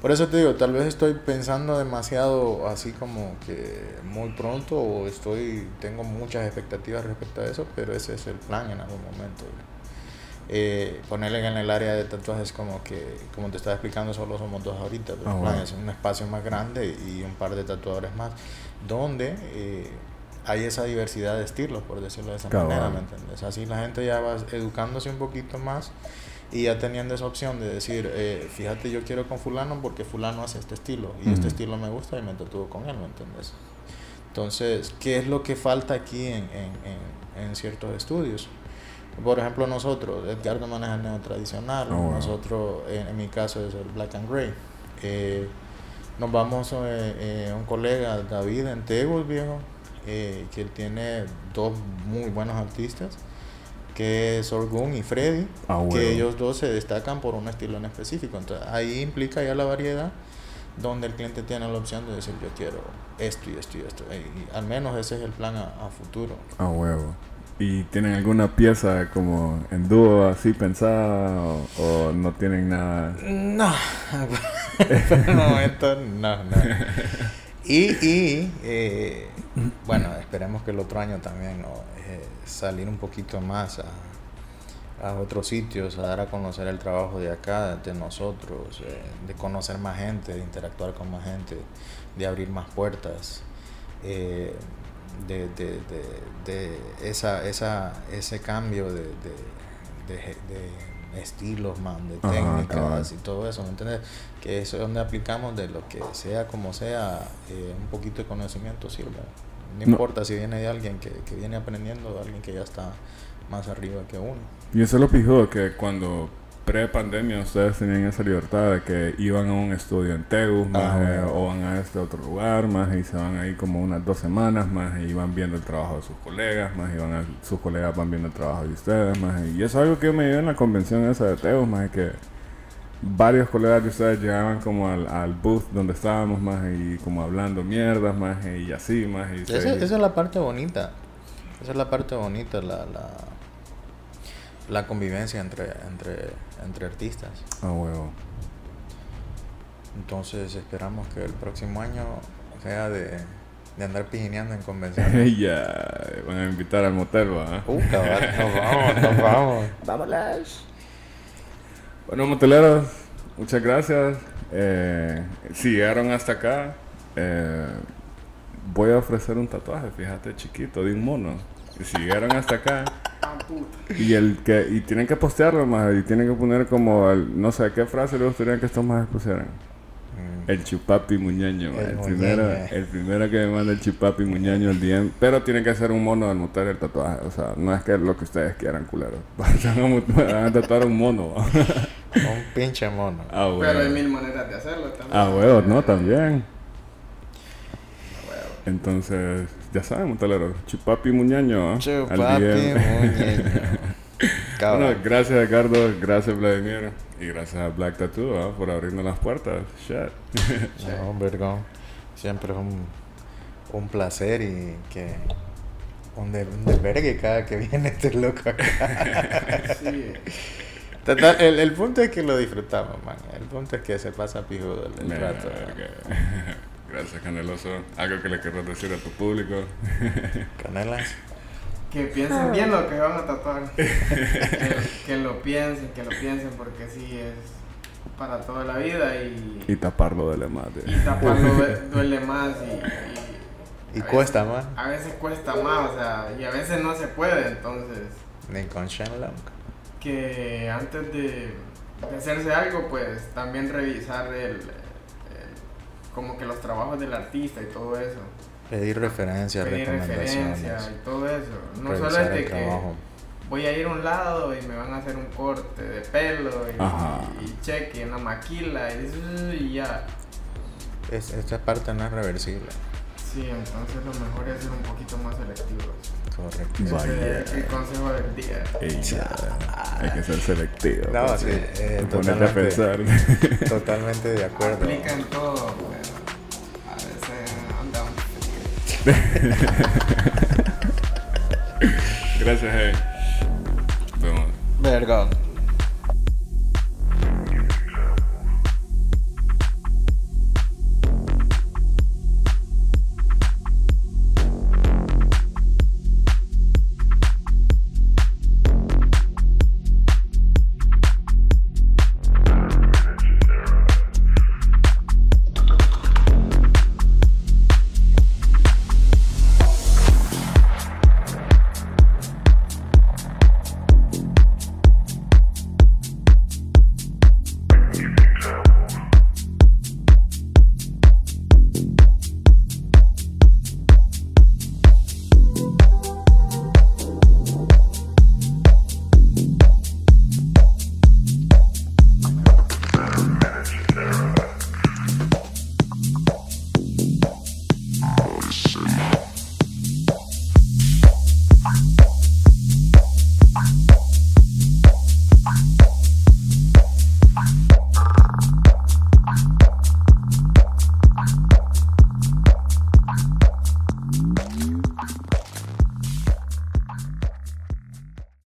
Por eso te digo, tal vez estoy pensando demasiado así como que muy pronto o estoy tengo muchas expectativas respecto a eso, pero ese es el plan en algún momento. Eh, ponerle en el área de tatuajes como que, como te estaba explicando, solo somos dos ahorita, pero el plan es un espacio más grande y un par de tatuadores más, donde eh, hay esa diversidad de estilos, por decirlo de esa Cabal. manera, ¿me entiendes? Así la gente ya va educándose un poquito más y ya teniendo esa opción de decir, eh, fíjate, yo quiero con fulano porque fulano hace este estilo y este estilo me gusta y me tatúo con él, ¿me entiendes? Entonces, ¿qué es lo que falta aquí en, en, en, en ciertos estudios? Por ejemplo, nosotros, Edgardo maneja el neo tradicional, Oh, wow. nosotros, en, en mi caso, es el black and gray. Eh, nos vamos a un colega, David, en Tegus, viejo, eh, que él tiene dos muy buenos artistas, que es Sorgun y Freddy, Ah, huevo. que ellos dos se destacan por un estilo en específico. Entonces, ahí implica ya la variedad, donde el cliente tiene la opción de decir, yo quiero esto y esto y esto. Y, y al menos ese es el plan a, a futuro. A huevo. ¿Y tienen alguna pieza como en dúo así pensada o, o no tienen nada? No, por el momento no, no. Y, y eh, bueno, esperemos que el otro año también ¿no? Eh, salir un poquito más a, a otros sitios, a dar a conocer el trabajo de acá, de nosotros, eh, de conocer más gente, de interactuar con más gente, de abrir más puertas. eh, de, de, de, de esa, esa, ese cambio de, de, de, de estilos, man, de Ajá, técnicas y todo eso, ¿me entiendes? Que eso es donde aplicamos de lo que sea como sea, eh, un poquito de conocimiento sirve. No No. importa si viene de alguien que, que viene aprendiendo, de alguien que ya está más arriba que uno. Y eso lo pijó que cuando pre-pandemia ustedes tenían esa libertad de que iban a un estudio en Tegus más, Ah, eh, bueno. o van a este otro lugar más y se van ahí como unas dos semanas más y van viendo el trabajo de sus colegas más y van a- sus colegas van viendo el trabajo de ustedes más y eso es algo que yo me dio en la convención esa de Tegus más que varios colegas de ustedes llegaban como al, al booth donde estábamos más y como hablando mierdas más y así más y Esa, esa es la parte bonita. Esa es la parte bonita, la, la, la convivencia entre, entre, entre artistas. Ah, huevo. Entonces esperamos que el próximo año sea de, de andar pijineando en convenciones. ya van a invitar al motel va Uh, cabal, nos vamos, nos vamos. Vámonos. Bueno, moteleros, muchas gracias. Eh, si llegaron hasta acá, eh, voy a ofrecer un tatuaje, fíjate, chiquito, de un mono. Y si llegaron hasta acá y el que y tienen que postearlo más y tienen que poner como el- no sé qué frase les gustaría que estos más pusieran. El chupapi muñeño, El el, primero, muñeño. el primero que me manda el chupapi muñeño el DM, pero tiene que ser un mono del motel el tatuaje, o sea, no es que lo que ustedes quieran, culero. Van a mu- van a tatuar un mono. Un pinche mono. ah, Pero hay mil maneras de hacerlo también. Ah, huevo, no, también. Entonces, ya saben, montalero. Chupapi Muñaño. ¿ah? Al Chupapi, muñeño. Bueno, gracias Edgardo, gracias Vladimir y gracias a Black Tattoo ¿ah? por abrirnos las puertas. Shit. No, vergón. Siempre es un, un placer y que un, de, un desvergue cada que viene este loco acá. Sí, Total, el, el punto es que lo disfrutamos, man. El punto es que se pasa pijudo el, el rato. Gracias Caneloso. Algo que le querrás decir a tu público. Canelas. Que piensen bien lo que van a tatuar. que, que lo piensen, que lo piensen porque sí es para toda la vida y, y taparlo de la madre. y taparlo due- duele más y, y- cuesta veces- más. A veces cuesta más, o sea, y a veces no se puede, entonces Ni con Shenlong. que antes de, de hacerse algo, pues también revisar el, el- como que los trabajos del artista y todo eso. Pedir referencias, Pedir recomendaciones. referencias y todo eso. No solo es de que voy a ir a un lado y me van a hacer un corte de pelo y, y cheque, una maquila y, y ya. Es, esta parte no es reversible. Sí, entonces lo mejor es ser un poquito más selectivos. Correcto. Vaya. Ese es el consejo del día. Ey. Hay que ser selectivo. No, pues, sí, eh, Ponerte a totalmente. pensar. Totalmente de acuerdo. Aplica en todo, pero Gracias, hey. Vemos. Verga.